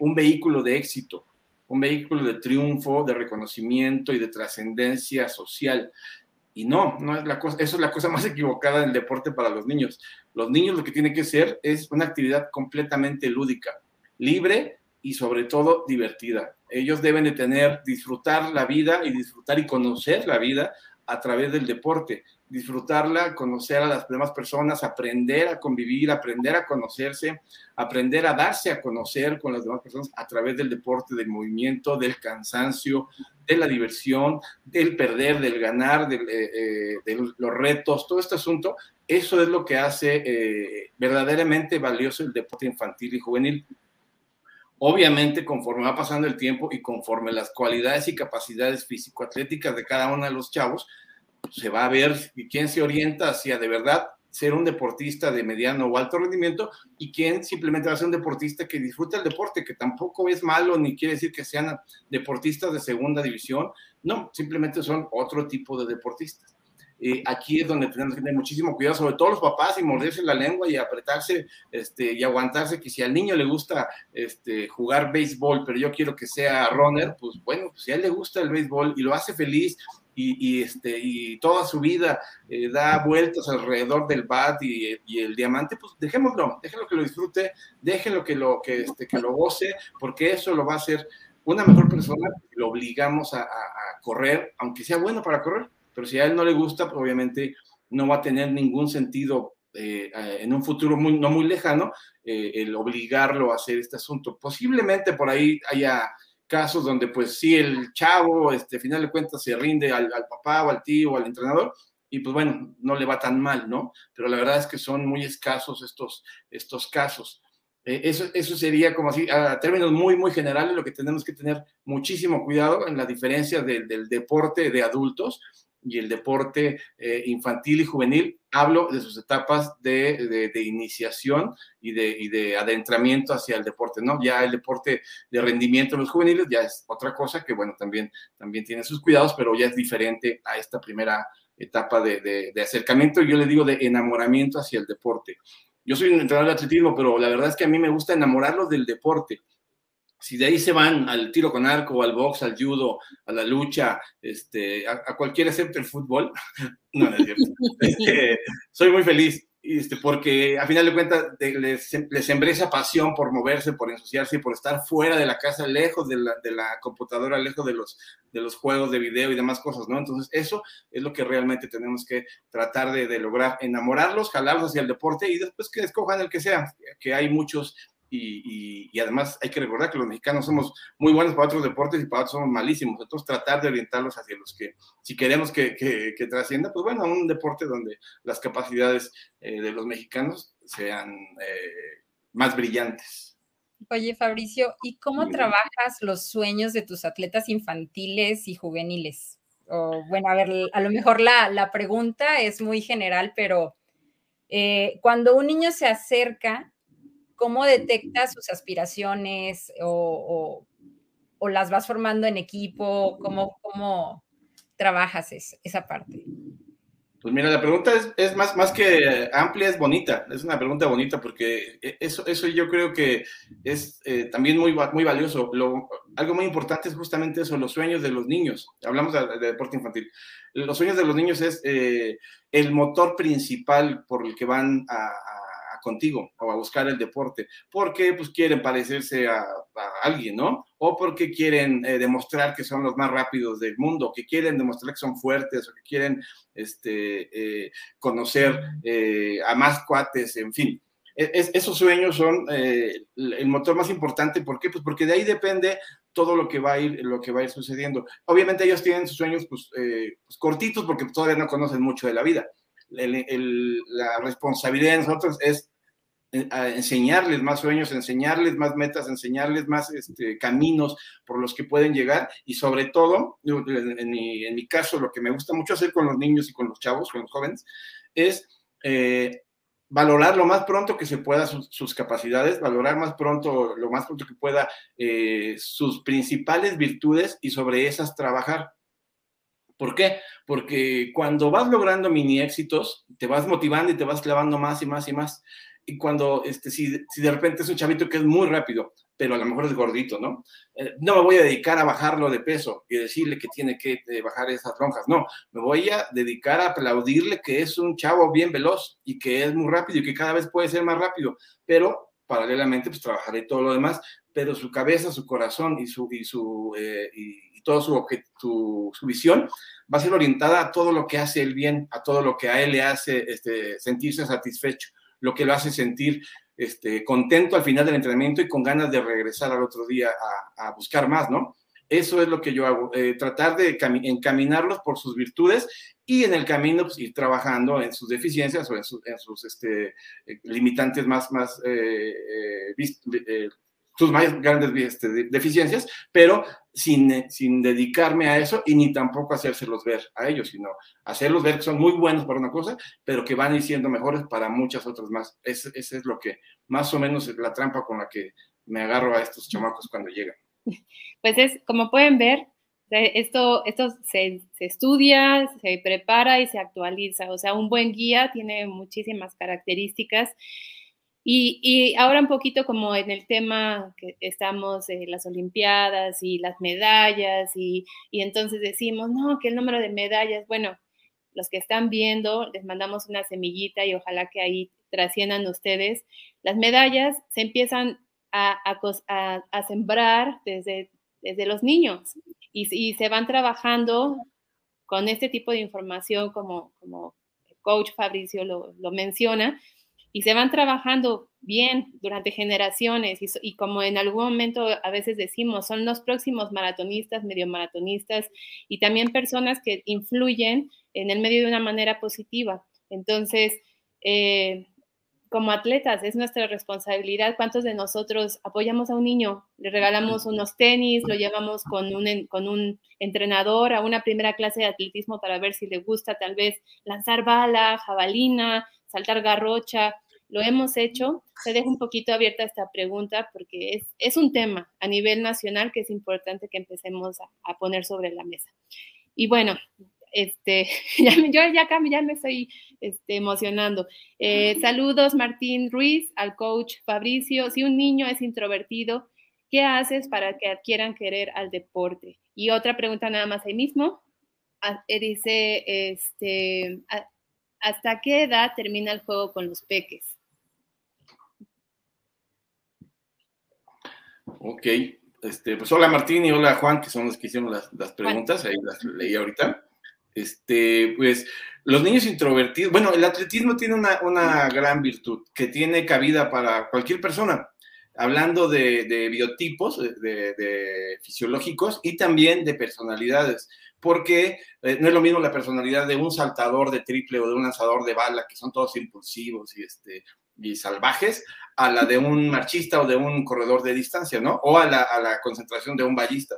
un vehículo de éxito, un vehículo de triunfo, de reconocimiento y de trascendencia social. Y no, no es la cosa, eso es la cosa más equivocada del deporte para los niños. Los niños lo que tienen que ser es una actividad completamente lúdica, libre y sobre todo divertida. Ellos deben de tener, disfrutar la vida y disfrutar y conocer la vida a través del deporte, disfrutarla, conocer a las demás personas, aprender a convivir, aprender a conocerse, aprender a darse a conocer con las demás personas a través del deporte, del movimiento, del cansancio, de la diversión, del perder, del ganar, eh, eh, de los retos, todo este asunto. Eso es lo que hace eh, verdaderamente valioso el deporte infantil y juvenil. Obviamente, conforme va pasando el tiempo y conforme las cualidades y capacidades físico-atléticas de cada uno de los chavos, se va a ver quién se orienta hacia de verdad ser un deportista de mediano o alto rendimiento y quién simplemente va a ser un deportista que disfruta el deporte, que tampoco es malo ni quiere decir que sean deportistas de segunda división, no, simplemente son otro tipo de deportistas. Eh, aquí es donde tenemos que tener muchísimo cuidado, sobre todo los papás, y morderse la lengua y apretarse este, y aguantarse, que si al niño le gusta este, jugar béisbol, pero yo quiero que sea runner, pues bueno, pues si a él le gusta el béisbol y lo hace feliz y, este, y toda su vida eh, da vueltas alrededor del bat y, el diamante, pues dejémoslo, déjenlo que lo disfrute, déjenlo que lo, que, este, que lo goce, porque eso lo va a hacer una mejor persona, lo obligamos a correr, aunque sea bueno para correr, pero si a él no le gusta, pues, obviamente no va a tener ningún sentido eh, eh, en un futuro muy, no muy lejano eh, el obligarlo a hacer este asunto. Posiblemente por ahí haya casos donde pues sí el chavo, este, final de cuentas, se rinde al, papá o al tío o al entrenador y pues bueno, no le va tan mal, ¿no? Pero la verdad es que son muy escasos estos, estos casos. eso, eso sería como así, a términos muy, muy generales, lo que tenemos que tener muchísimo cuidado en la diferencia del deporte de adultos y el deporte eh, infantil y juvenil, hablo de sus etapas de, de, iniciación y de, y de, adentramiento hacia el deporte, ¿no? Ya el deporte de rendimiento en los juveniles ya es otra cosa que, bueno, también, también tiene sus cuidados, pero ya es diferente a esta primera etapa de, acercamiento, yo le digo de enamoramiento hacia el deporte. Yo soy un entrenador de atletismo, pero la verdad es que a mí me gusta enamorarlos del deporte si de ahí se van al tiro con arco, al box, al judo, a la lucha, este, a, cualquier excepto el fútbol, no, es cierto. Este, soy muy feliz, este, porque a final de cuentas les, les sembré esa pasión por moverse, por ensuciarse y por estar fuera de la casa, lejos de la, de la computadora, lejos de los, de los juegos de video y demás cosas, ¿no? Entonces, eso es lo que realmente tenemos que tratar de, de lograr, enamorarlos, jalarlos hacia el deporte y después que escojan el que sea, que hay muchos y, y, además hay que recordar que los mexicanos somos muy buenos para otros deportes y para otros somos malísimos. Entonces tratar de orientarlos hacia los que, si queremos que, que, trascienda, pues bueno, un deporte donde las capacidades eh, de los mexicanos sean eh, más brillantes. Oye, Fabricio, ¿y cómo trabajas los sueños de tus atletas infantiles y juveniles? O, bueno, a ver, a lo mejor la, la pregunta es muy general, pero eh, cuando un niño se acerca ¿cómo detectas sus aspiraciones o, las vas formando en equipo? ¿Cómo, cómo trabajas esa parte? Pues mira, la pregunta es, más, más que amplia, es bonita. Es una pregunta bonita porque e, eso, eso yo creo que es eh, también muy, muy valioso. algo muy importante es justamente eso, los sueños de los niños. Hablamos de, deporte infantil. Los sueños de los niños es eh, el motor principal por el que van a contigo o a buscar el deporte, porque pues quieren parecerse a, alguien, ¿no? O porque quieren eh, demostrar que son los más rápidos del mundo, que quieren demostrar que son fuertes o que quieren este, eh, conocer eh, a más cuates, en fin. E, esos sueños son el motor más importante, ¿por qué? Pues porque de ahí depende todo lo que va a ir, lo que va a ir sucediendo. Obviamente ellos tienen sus sueños pues, pues cortitos porque todavía no conocen mucho de la vida la responsabilidad de nosotros es eh, enseñarles más sueños, enseñarles más metas, enseñarles más este, caminos por los que pueden llegar y sobre todo, en mi, caso, lo que me gusta mucho hacer con los niños y con los chavos, con los jóvenes, es eh, valorar lo más pronto que se pueda sus, capacidades, valorar más pronto, lo más pronto que pueda eh, sus principales virtudes y sobre esas trabajar. ¿Por qué? Porque cuando vas logrando mini éxitos, te vas motivando y te vas clavando más y más y más. Y cuando, este, si, si de repente es un chavito que es muy rápido, pero a lo mejor es gordito, ¿no? Eh, no me voy a dedicar a bajarlo de peso y decirle que tiene que eh, bajar esas lonjas, no, me voy a dedicar a aplaudirle que es un chavo bien veloz y que es muy rápido y que cada vez puede ser más rápido, pero paralelamente pues trabajaré todo lo demás, pero su cabeza, su corazón y su, y su, eh, y, su, su, su, visión va a ser orientada a todo lo que hace él bien, a todo lo que a él le hace este, sentirse satisfecho, lo que lo hace sentir este, contento al final del entrenamiento y con ganas de regresar al otro día a, buscar más, ¿no? Eso es lo que yo hago, eh, tratar de encaminarlos por sus virtudes y en el camino pues, ir trabajando en sus deficiencias o en, sus este, eh, limitantes más, más eh, sus más grandes este, deficiencias, pero sin, sin dedicarme a eso y ni tampoco hacérselos ver a ellos, sino hacerlos ver que son muy buenos para una cosa, pero que van siendo mejores para muchas otras más. Ese, es lo que más o menos es la trampa con la que me agarro a estos chamacos cuando llegan. Pues es, como pueden ver, esto, esto se, se, estudia, se prepara y se actualiza. O sea, un buen guía tiene muchísimas características y, ahora un poquito como en el tema que estamos, en las Olimpiadas y las medallas, y, y, entonces decimos, no, que el número de medallas, bueno, los que están viendo, les mandamos una semillita y ojalá que ahí trasciendan ustedes. Las medallas se empiezan a, a, a sembrar desde, desde los niños y, y, se van trabajando con este tipo de información como, como el coach Fabricio lo, lo menciona y se van trabajando bien durante generaciones y, como en algún momento a veces decimos, son los próximos maratonistas, medio maratonistas y también personas que influyen en el medio de una manera positiva. Entonces, eh, como atletas es nuestra responsabilidad. ¿Cuántos de nosotros apoyamos a un niño? Le regalamos unos tenis, lo llevamos con un, con un entrenador a una primera clase de atletismo para ver si le gusta tal vez lanzar bala, jabalina, saltar garrocha, lo hemos hecho. Se deja un poquito abierta esta pregunta porque es, es un tema a nivel nacional que es importante que empecemos a, poner sobre la mesa. Y bueno, este, ya, yo ya, ya me estoy este, emocionando. Eh, saludos, Martín Ruiz, al coach Fabricio. Si un niño es introvertido, ¿qué haces para que adquieran querer al deporte? Y otra pregunta nada más ahí mismo. Ah, eh, dice, este, ¿hasta qué edad termina el juego con los peques? Ok, este, pues hola Martín y hola Juan, que son los que hicieron las, preguntas, ahí las leí ahorita. Este, pues los niños introvertidos, bueno, el atletismo tiene una, gran virtud que tiene cabida para cualquier persona. hablando de, biotipos, de, fisiológicos y también de personalidades, porque eh, no es lo mismo la personalidad de un saltador de triple o de un lanzador de bala, que son todos impulsivos y, este, y salvajes, a la de un marchista o de un corredor de distancia, ¿no? O a la, a la concentración de un ballista.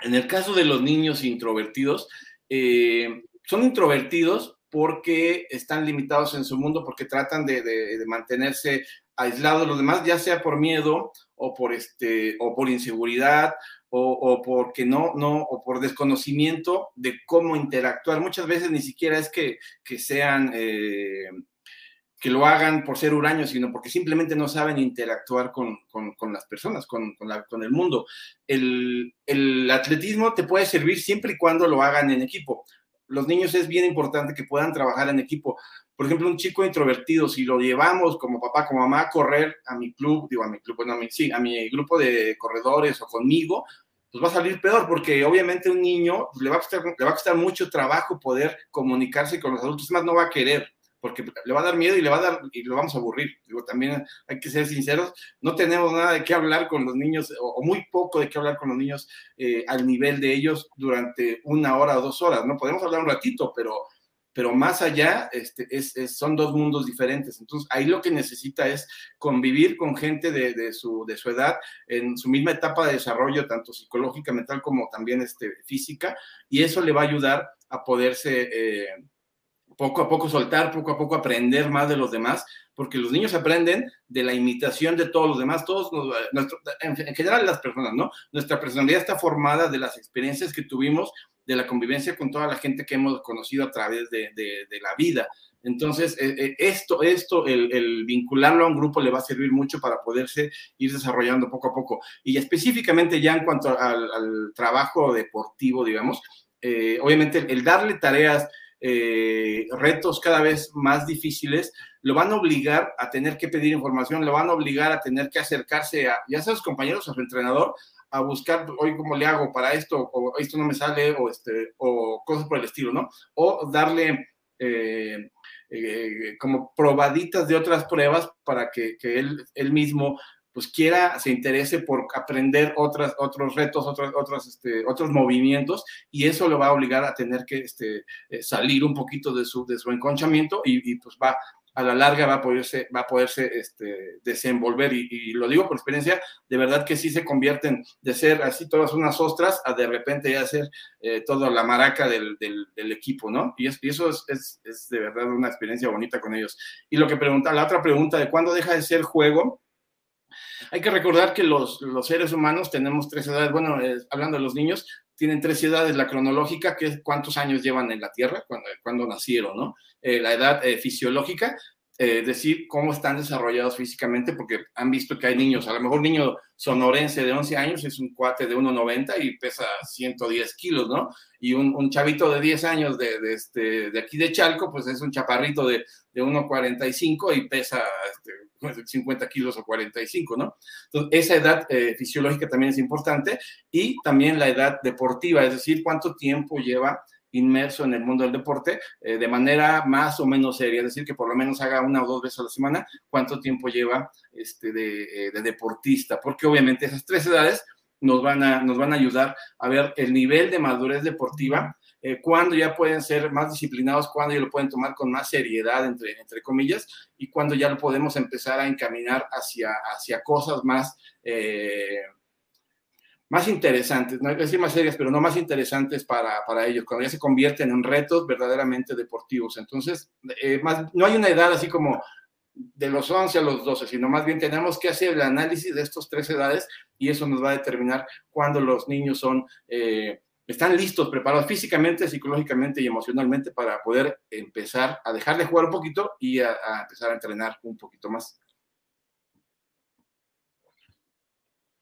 En el caso de los niños introvertidos, eh, son introvertidos porque están limitados en su mundo, porque tratan de, mantenerse aislados de los demás, ya sea por miedo o por, este, o por inseguridad o, porque no, no, o por desconocimiento de cómo interactuar. Muchas veces ni siquiera es que, sean, eh, que lo hagan por ser huraños, sino porque simplemente no saben interactuar con, las personas, con, con, el mundo. El, el atletismo te puede servir siempre y cuando lo hagan en equipo los niños es bien importante que puedan trabajar en equipo. Por ejemplo, un chico introvertido, si lo llevamos como papá, como mamá a correr a mi club, digo a mi club, bueno, a mi, sí, a mi grupo de corredores o conmigo, pues va a salir peor, porque obviamente un niño va a costar, le va a costar mucho trabajo poder comunicarse con los adultos, más no va a querer porque le va a dar miedo y le va a dar y lo vamos a aburrir. Digo, también hay que ser sinceros, no tenemos nada de qué hablar con los niños o, muy poco de qué hablar con los niños eh, al nivel de ellos durante una hora o dos horas, ¿no? Podemos hablar un ratito, pero, pero más allá este, es, son dos mundos diferentes. Entonces, ahí lo que necesita es convivir con gente de, de, su, de su edad en su misma etapa de desarrollo, tanto psicológica, mental como también este, física, y eso le va a ayudar a poderse... Eh, poco a poco soltar, poco a poco aprender más de los demás, porque los niños aprenden de la imitación de todos los demás, todos, en, general las personas, ¿no? Nuestra personalidad está formada de las experiencias que tuvimos, de la convivencia con toda la gente que hemos conocido a través de, la vida. Entonces, eh, eh, esto, esto el, vincularlo a un grupo le va a servir mucho para poderse ir desarrollando poco a poco. Y específicamente ya en cuanto al, trabajo deportivo, digamos, eh, obviamente el darle tareas, eh, retos cada vez más difíciles, lo van a obligar a tener que pedir información, lo van a obligar a tener que acercarse a, ya sea a sus compañeros, a su entrenador, a buscar, hoy cómo le hago para esto, o esto no me sale, o, este, o cosas por el estilo, ¿no? O darle eh, eh, como probaditas de otras pruebas para que, que él, él mismo pues quiera, se interese por aprender otras, otros retos, otros, otros, este, otros movimientos, y eso lo va a obligar a tener que este, eh, salir un poquito de su, de su enconchamiento y, pues va, a la larga va a poderse, va a poderse este, desenvolver. Y, lo digo por experiencia, de verdad que sí se convierten de ser así todas unas ostras a de repente ya ser eh, toda la maraca del, del, equipo, ¿no? Y, eso es, es, es, de verdad una experiencia bonita con ellos. Y lo que pregunta, la otra pregunta de cuándo deja de ser juego, hay que recordar que los, seres humanos tenemos tres edades, bueno, hablando de los niños, tienen tres edades, la cronológica, que es cuántos años llevan en la Tierra, cuando, nacieron, ¿no? Eh, la edad eh, fisiológica, eh, decir cómo están desarrollados físicamente, porque han visto que hay niños, a lo mejor un niño sonorense de 11 años es un cuate de 1,90 y pesa 110 kilos, ¿no? Y un, chavito de 10 años de, este, de aquí de Chalco, pues es un chaparrito de, de 1,45 y pesa este, 50 kilos o 45, ¿no? Entonces, esa edad eh, fisiológica también es importante y también la edad deportiva, es decir, cuánto tiempo lleva inmerso en el mundo del deporte eh, de manera más o menos seria, es decir, que por lo menos haga una o dos veces a la semana, cuánto tiempo lleva este, de, eh, deportista, porque obviamente esas tres edades nos van, a, nos van a ayudar a ver el nivel de madurez deportiva, eh, cuándo ya pueden ser más disciplinados, cuándo ya lo pueden tomar con más seriedad, entre, entre comillas, y cuándo ya lo podemos empezar a encaminar hacia, hacia cosas más más interesantes, no decir más serias, pero no más interesantes para, para, ellos, cuando ya se convierten en retos verdaderamente deportivos. Entonces, eh, más, no hay una edad así como de los 11 a los 12, sino más bien tenemos que hacer el análisis de estas tres edades y eso nos va a determinar cuándo los niños son, eh, están listos, preparados físicamente, psicológicamente y emocionalmente para poder empezar a dejar de jugar un poquito y a empezar a entrenar un poquito más.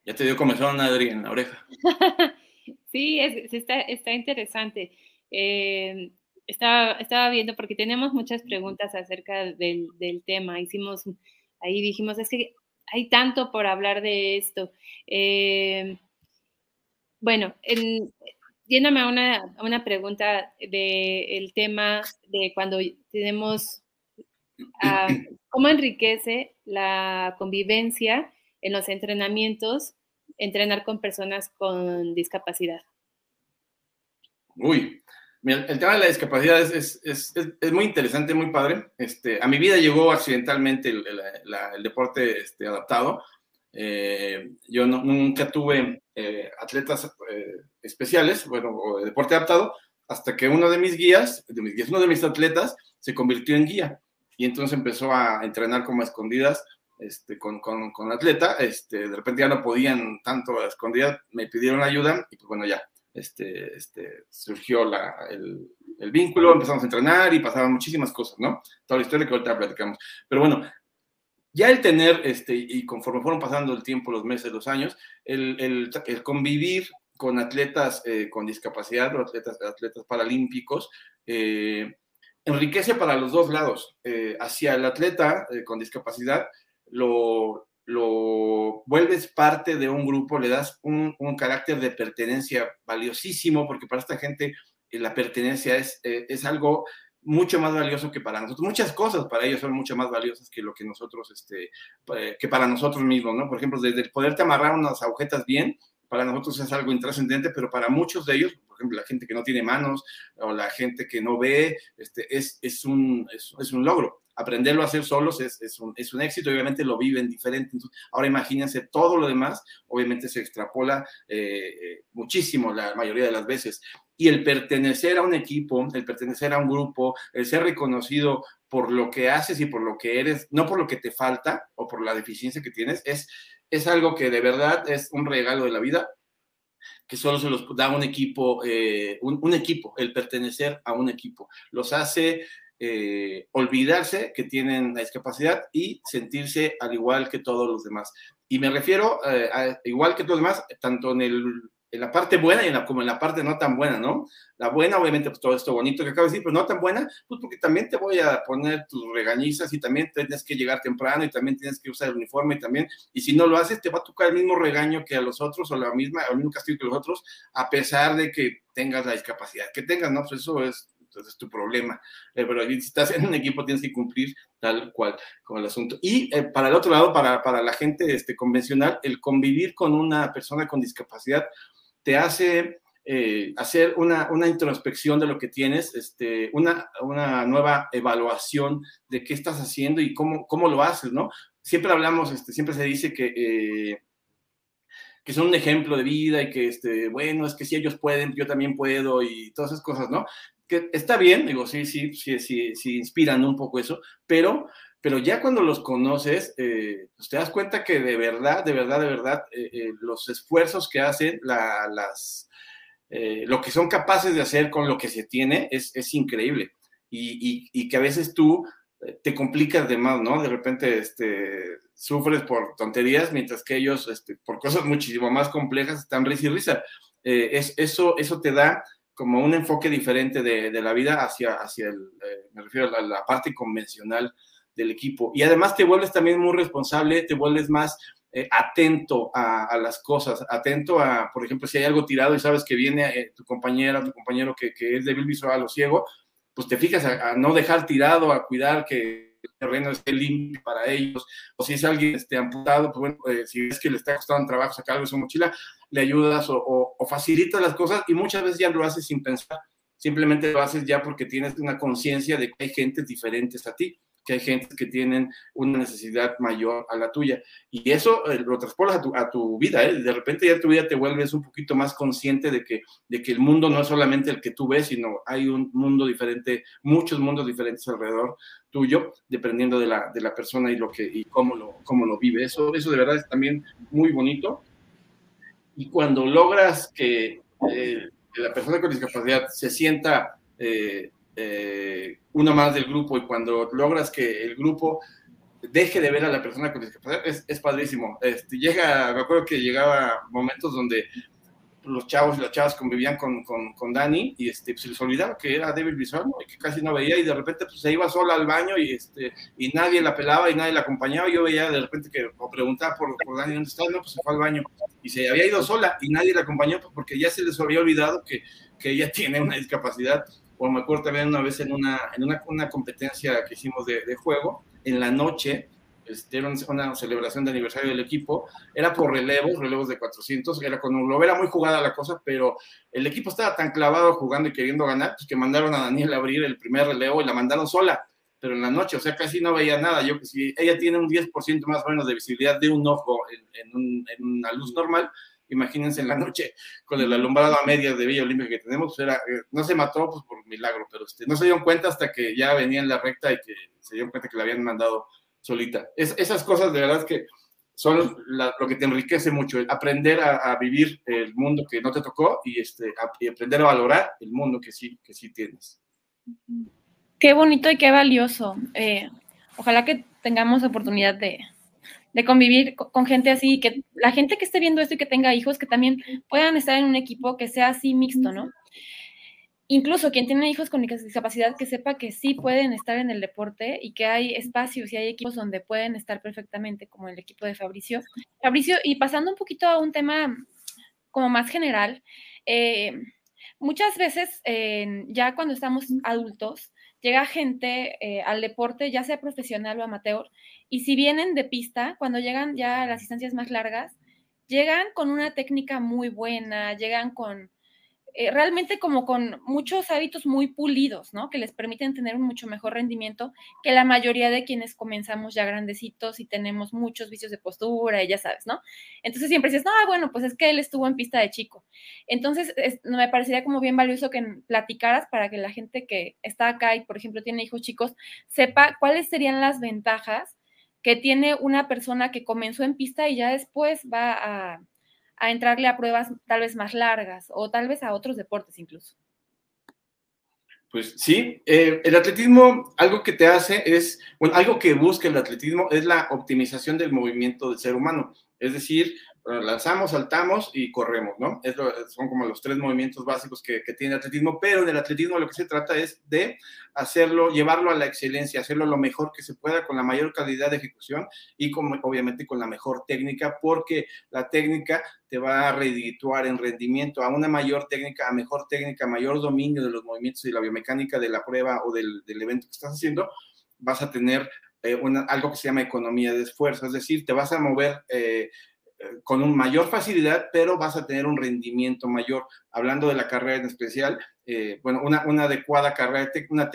Ya te dio comezón, Adri, en la oreja. sí, está, está, interesante. Eh, estaba, estaba, viendo, porque tenemos muchas preguntas acerca del, del, tema. Hicimos, ahí dijimos, es que hay tanto por hablar de esto. Eh, bueno, en, yéndome a una, una pregunta del tema de cuando tenemos, ah, cómo enriquece la convivencia en los entrenamientos, entrenar con personas con discapacidad? Uy, el tema de la discapacidad es, es, es, muy interesante, muy padre. Este, a mi vida llegó accidentalmente el, deporte este, adaptado. Eh, yo nunca tuve eh, atletas eh, especiales, bueno, o de deporte adaptado, hasta que uno de mis guías, de mis guías, uno de mis atletas, se convirtió en guía. Y entonces empezó a entrenar como a escondidas este, con, con, con atleta. Este, de repente ya no podían tanto a escondidas, me pidieron ayuda y pues bueno, ya este, este, surgió la, el, el, vínculo, empezamos a entrenar y pasaban muchísimas cosas, ¿no? Toda la historia que ahorita platicamos. Pero bueno, ya el tener, este, y conforme fueron pasando el tiempo, los meses, los años, el, el, el convivir con atletas eh, con discapacidad o atletas, atletas paralímpicos, eh, enriquece para los dos lados. Eh, hacia el atleta con discapacidad, lo, lo vuelves parte de un grupo, le das un, un, carácter de pertenencia valiosísimo, porque para esta gente eh, la pertenencia es, eh, es algo mucho más valioso que para nosotros. Muchas cosas para ellos son mucho más valiosas que lo que nosotros, este, que para nosotros mismos, ¿no? Por ejemplo, desde el poderte amarrar unas agujetas bien, para nosotros es algo intrascendente, pero para muchos de ellos, por ejemplo, la gente que no tiene manos o la gente que no ve, este, es, es, un, es un logro aprenderlo a hacer solos es, es, un, es un, éxito, obviamente lo viven diferente. Ahora imagínense todo lo demás, obviamente se extrapola eh, muchísimo la mayoría de las veces. Y el pertenecer a un equipo, el pertenecer a un grupo, el ser reconocido por lo que haces y por lo que eres, no por lo que te falta o por la deficiencia que tienes, es, es algo que de verdad es un regalo de la vida que solo se los da un equipo, eh, un, equipo, el pertenecer a un equipo. Los hace eh, olvidarse que tienen la discapacidad y sentirse al igual que todos los demás. Y me refiero eh, a igual que todos los demás, tanto en, el, en la parte buena y como en la parte no tan buena, ¿no? La buena, obviamente, pues todo esto bonito que acabo de decir, pero no tan buena, pues porque también te voy a poner tus regañizas y también tienes que llegar temprano y también tienes que usar el uniforme y también, y si no lo haces, te va a tocar el mismo regaño que a los otros o la misma, el mismo castigo que los otros, a pesar de que tengas la discapacidad que tengas, ¿no? Pues eso es entonces es tu problema. Eh, pero si estás en un equipo tienes que cumplir tal cual con el asunto. Y eh, para el otro lado, para, para la gente este, convencional, el convivir con una persona con discapacidad te hace eh, hacer una, una, introspección de lo que tienes, este, una, una nueva evaluación de qué estás haciendo y cómo, cómo lo haces, ¿no? Siempre hablamos, este, siempre se dice que... Que son un ejemplo de vida y que, este, bueno, es que si ellos pueden, yo también puedo y todas esas cosas, ¿no? Que está bien, digo, sí, sí, sí, sí, sí inspiran un poco eso, pero, pero ya cuando los conoces, eh, pues te das cuenta que de verdad, de verdad, de verdad, eh, eh, los esfuerzos que hacen, la, las, lo que son capaces de hacer con lo que se tiene es, es increíble. Y, y, que a veces tú te complicas de más, ¿no? De repente este, sufres por tonterías, mientras que ellos, este, por cosas muchísimo más complejas, están risa y risa. Es, eso, eso te da como un enfoque diferente de, de la vida hacia, hacia el, eh, me refiero a la, parte convencional del equipo. Y además te vuelves también muy responsable, te vuelves más eh, atento a, las cosas, atento a, por ejemplo, si hay algo tirado y sabes que viene eh, tu compañera, tu compañero que, que, es débil visual o ciego, pues te fijas a, no dejar tirado, a cuidar que terreno esté limpio para ellos, o si es alguien este, amputado, pues bueno, eh, si es que le está costando trabajo sacar algo su mochila, le ayudas o, o, facilitas las cosas y muchas veces ya lo haces sin pensar, simplemente lo haces ya porque tienes una conciencia de que hay gentes diferentes a ti, que hay gente que tienen una necesidad mayor a la tuya. Y eso eh, lo transportas a tu, vida, ¿eh? de repente ya tu vida te vuelves un poquito más consciente de que, de que el mundo no es solamente el que tú ves, sino hay un mundo diferente, muchos mundos diferentes alrededor tuyo, dependiendo de la, de la persona y, lo que, y cómo, lo, cómo lo vive. Eso, eso de verdad es también muy bonito y cuando logras que, eh, la persona con discapacidad se sienta eh, eh, uno más del grupo y cuando logras que el grupo deje de ver a la persona con discapacidad, es, es padrísimo. Este, llega, me acuerdo que llegaba momentos donde los chavos y las chavas convivían con, con, con Dani y este, pues, se les olvidaba que era débil visual ¿no? y que casi no veía y de repente pues, se iba sola al baño y, este, y nadie la pelaba y nadie la acompañaba. Yo veía de repente que o preguntaba por, por Dani dónde está, no, pues se fue al baño y se había ido sola y nadie la acompañó porque ya se les había olvidado que, que ella tiene una discapacidad. O me acuerdo también una vez en una, en una, una competencia que hicimos de, de juego, en la noche este, era una celebración de aniversario del equipo, era por relevos, relevos de 400, era con un era muy jugada la cosa, pero el equipo estaba tan clavado jugando y queriendo ganar, pues que mandaron a Daniel a abrir el primer relevo y la mandaron sola, pero en la noche, o sea, casi no veía nada. Yo, si ella tiene un 10% más o menos de visibilidad de un ojo en, en una luz normal, imagínense en la noche con el alumbrado a medias de Villa Olímpica que tenemos, pues era, eh, no se mató pues por milagro, pero este, no se dieron cuenta hasta que ya venía en la recta y que se dieron cuenta que la habían mandado solita. Es, esas cosas de verdad que son lo que te enriquece mucho, aprender a, vivir el mundo que no te tocó y, este, y aprender a valorar el mundo que sí, que sí tienes. Qué bonito y qué valioso. Eh, ojalá que tengamos oportunidad de, de convivir con gente así, que la gente que esté viendo esto y que tenga hijos, que también puedan estar en un equipo que sea así mixto, ¿no? Incluso quien tiene hijos con discapacidad, que sepa que sí pueden estar en el deporte y que hay espacios y hay equipos donde pueden estar perfectamente, como el equipo de Fabricio. Fabricio, y pasando un poquito a un tema como más general, eh, muchas veces ya cuando estamos adultos, llega gente eh, al deporte, ya sea profesional o amateur, y si vienen de pista, cuando llegan ya a las distancias más largas, llegan con una técnica muy buena, llegan con eh, realmente como con muchos hábitos muy pulidos, ¿no? Que les permiten tener un mucho mejor rendimiento que la mayoría de quienes comenzamos ya grandecitos y tenemos muchos vicios de postura y ya sabes, ¿no? Entonces siempre dices, no, bueno, pues es que él estuvo en pista de chico. Entonces me parecería como bien valioso que platicaras para que la gente que está acá y, por ejemplo, tiene hijos chicos, sepa cuáles serían las ventajas que tiene una persona que comenzó en pista y ya después va a a entrarle a pruebas tal vez más largas o tal vez a otros deportes incluso. Pues sí, eh, el atletismo, algo que te hace es, bueno, algo que busca el atletismo es la optimización del movimiento del ser humano. Es decir, lanzamos, saltamos y corremos, ¿no? son como los tres movimientos básicos que, tiene el atletismo, pero en el atletismo lo que se trata es de hacerlo, llevarlo a la excelencia, hacerlo lo mejor que se pueda con la mayor calidad de ejecución y con, obviamente con la mejor técnica, porque la técnica te va a redituar en rendimiento a una mayor técnica, a mejor técnica, mayor dominio de los movimientos y la biomecánica de la prueba o del, evento que estás haciendo, vas a tener eh, algo que se llama economía de esfuerzo, es decir, te vas a mover eh, con un mayor facilidad, pero vas a tener un rendimiento mayor. Hablando de la carrera en especial, eh, bueno, una, adecuada carrera, una,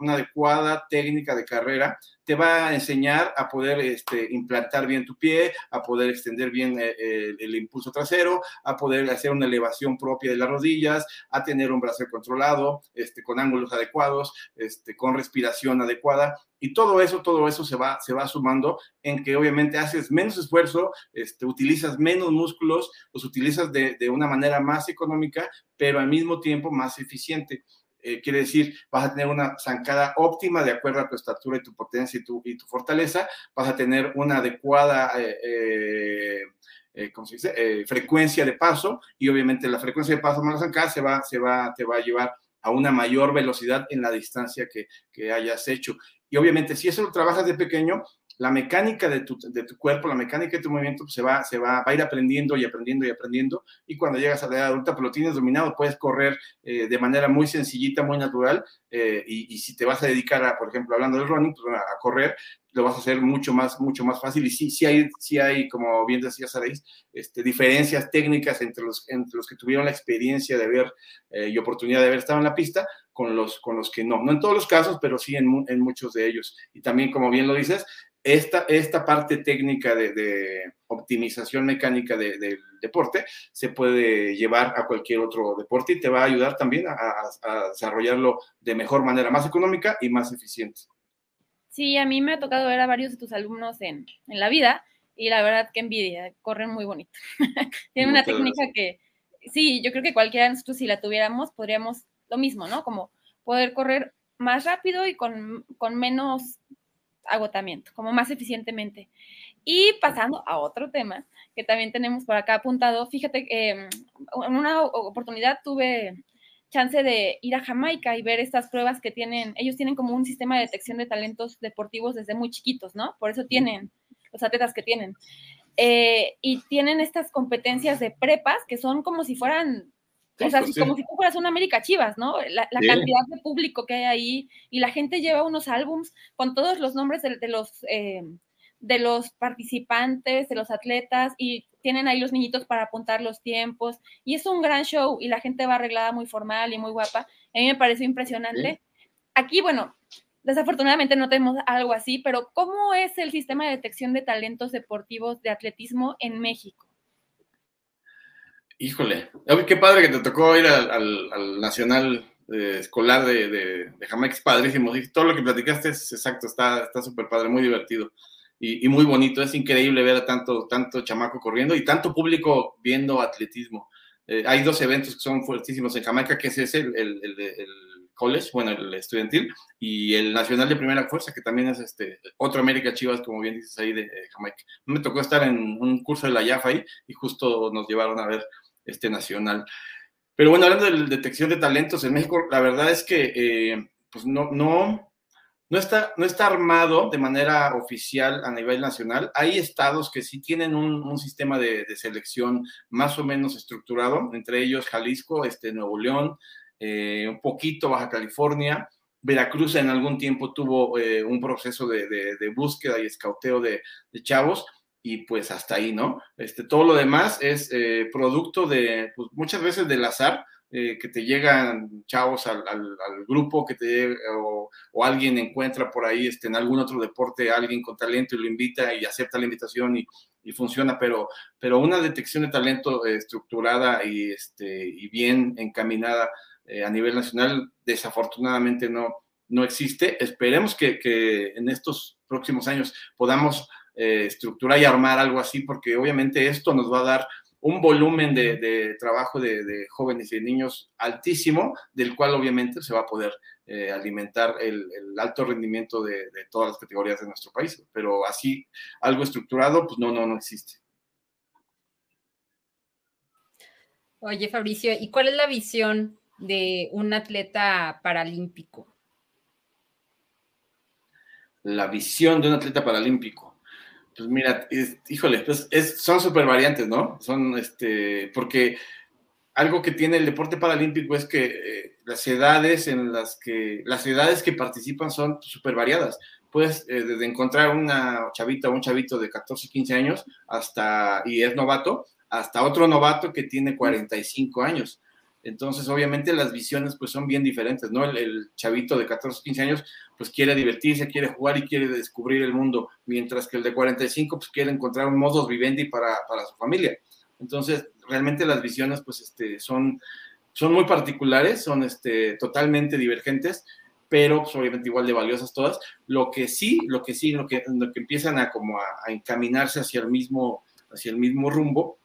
una adecuada técnica de carrera te va a enseñar a poder este, implantar bien tu pie, a poder extender bien eh, el, impulso trasero, a poder hacer una elevación propia de las rodillas, a tener un brazo controlado, este, con ángulos adecuados, este, con respiración adecuada. Y todo eso, todo eso se va, se va sumando en que obviamente haces menos esfuerzo, este, utilizas menos músculos, los utilizas de una manera más económica, pero al mismo tiempo más eficiente. Eh, quiere decir, vas a tener una zancada óptima de acuerdo a tu estatura y tu potencia y tu, y tu fortaleza, vas a tener una adecuada eh, eh, frecuencia de paso y obviamente la frecuencia de paso más zancada se va, se va, te va a llevar a una mayor velocidad en la distancia que, que hayas hecho. Y obviamente si eso lo trabajas de pequeño, la mecánica de tu, de tu, cuerpo, la mecánica de tu movimiento pues, se, va, se va, a ir aprendiendo y aprendiendo y aprendiendo. Y cuando llegas a la edad adulta, pues lo tienes dominado, puedes correr eh, de manera muy sencillita, muy natural. Eh, y, si te vas a dedicar a, por ejemplo, hablando del running, pues, a, correr, lo vas a hacer mucho más, mucho más fácil. Y sí, sí hay, sí hay como bien decía Saréis, este, diferencias técnicas entre los, entre los que tuvieron la experiencia de ver eh, y oportunidad de haber estado en la pista con los, con los que no. No en todos los casos, pero sí en, en muchos de ellos. Y también, como bien lo dices, esta, esta parte técnica de, optimización mecánica del deporte se puede llevar a cualquier otro deporte y te va a ayudar también a, desarrollarlo de mejor manera, más económica y más eficiente. Sí, a mí me ha tocado ver a varios de tus alumnos en, la vida y la verdad que envidia, corren muy bonito. Tienen una técnica que, sí, yo creo que cualquiera de nosotros si la tuviéramos podríamos lo mismo, ¿no? Como poder correr más rápido y con, con menos agotamiento, como más eficientemente. Y pasando a otro tema que también tenemos por acá apuntado, fíjate que em, en una oportunidad tuve chance de ir a Jamaica y ver estas pruebas que tienen, ellos tienen como un sistema de detección de talentos deportivos desde muy chiquitos, ¿no? Por eso tienen los atletas que tienen. Eh, y tienen estas competencias de prepas que son como si fueran o sea, como si tú fueras una América Chivas, ¿no? La, cantidad de público que hay ahí y la gente lleva unos álbums con todos los nombres de, los, eh, de los participantes, de los atletas y tienen ahí los niñitos para apuntar los tiempos y es un gran show y la gente va arreglada muy formal y muy guapa. A mí me pareció impresionante. Aquí, bueno, desafortunadamente no tenemos algo así, pero ¿cómo es el sistema de detección de talentos deportivos de atletismo en México? Híjole, qué padre que te tocó ir al, Nacional eh, Escolar de, Jamaica, es padrísimo. todo lo que platicaste es exacto, está súper padre, muy divertido y, muy bonito. Es increíble ver a tanto, tanto chamaco corriendo y tanto público viendo atletismo. Eh, hay dos eventos que son fuertísimos en Jamaica, que es ese, el, el, el, college, bueno, el estudiantil, y el nacional de primera fuerza, que también es este otro América Chivas, como bien dices ahí, de, Jamaica. Me tocó estar en un curso de la YAF ahí y justo nos llevaron a ver este nacional. Pero bueno, hablando de detección de talentos en México, la verdad es que eh, pues no, no, no está, no está armado de manera oficial a nivel nacional. Hay estados que sí tienen un, sistema de, selección más o menos estructurado, entre ellos Jalisco, este, Nuevo León, eh, un poquito Baja California. Veracruz en algún tiempo tuvo eh, un proceso de, búsqueda y escauteo de, chavos y pues hasta ahí, ¿no? Este, todo lo demás es eh, producto de, pues, muchas veces del azar, eh, que te llegan chavos al, grupo, que te o, alguien encuentra por ahí este, en algún otro deporte alguien con talento y lo invita y acepta la invitación y, funciona, pero, pero una detección de talento eh, estructurada y, este, y bien encaminada eh, a nivel nacional desafortunadamente no, no existe. Esperemos que, que en estos próximos años podamos estructurar y armar algo así, porque obviamente esto nos va a dar un volumen de, trabajo de, jóvenes y de niños altísimo, del cual obviamente se va a poder eh, alimentar el, alto rendimiento de, todas las categorías de nuestro país. Pero así, algo estructurado, pues no, no, no existe. Oye, Fabricio, ¿y cuál es la visión de un atleta paralímpico? La visión de un atleta paralímpico. Pues mira, híjole, pues son súper variantes, ¿no? Son, este, porque algo que tiene el deporte paralímpico es que eh, las edades en las que, las edades que participan son súper variadas. Puedes eh, desde encontrar una chavita o un chavito de 14, 15 años hasta, y es novato, hasta otro novato que tiene 45 años. Entonces, obviamente las visiones pues son bien diferentes, ¿no? El, chavito de 14, 15 años pues quiere divertirse, quiere jugar y quiere descubrir el mundo, mientras que el de 45 pues quiere encontrar un modus vivendi para, para su familia. Entonces, realmente las visiones pues este, son, son muy particulares, son este, totalmente divergentes, pero pues, obviamente igual de valiosas todas. Lo que sí, lo que sí, lo que, lo que empiezan a como a, encaminarse hacia el mismo, hacia el mismo rumbo,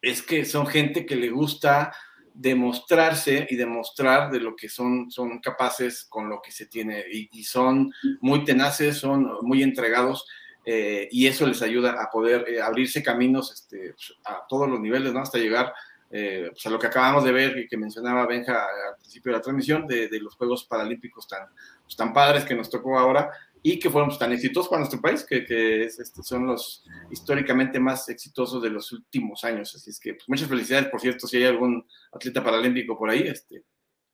es que son gente que le gusta demostrarse y demostrar de lo que son, son capaces con lo que se tiene y, son muy tenaces, son muy entregados eh, y eso les ayuda a poder eh, abrirse caminos este, pues, a todos los niveles, ¿no? Hasta llegar eh, pues, a lo que acabamos de ver y que mencionaba Benja al principio de la transmisión de, los Juegos Paralímpicos tan, pues, tan padres que nos tocó ahora y que fueron tan exitosos para nuestro país, que, este, son los históricamente más exitosos de los últimos años. Así es que pues, muchas felicidades, por cierto, si hay algún atleta paralímpico por ahí, este,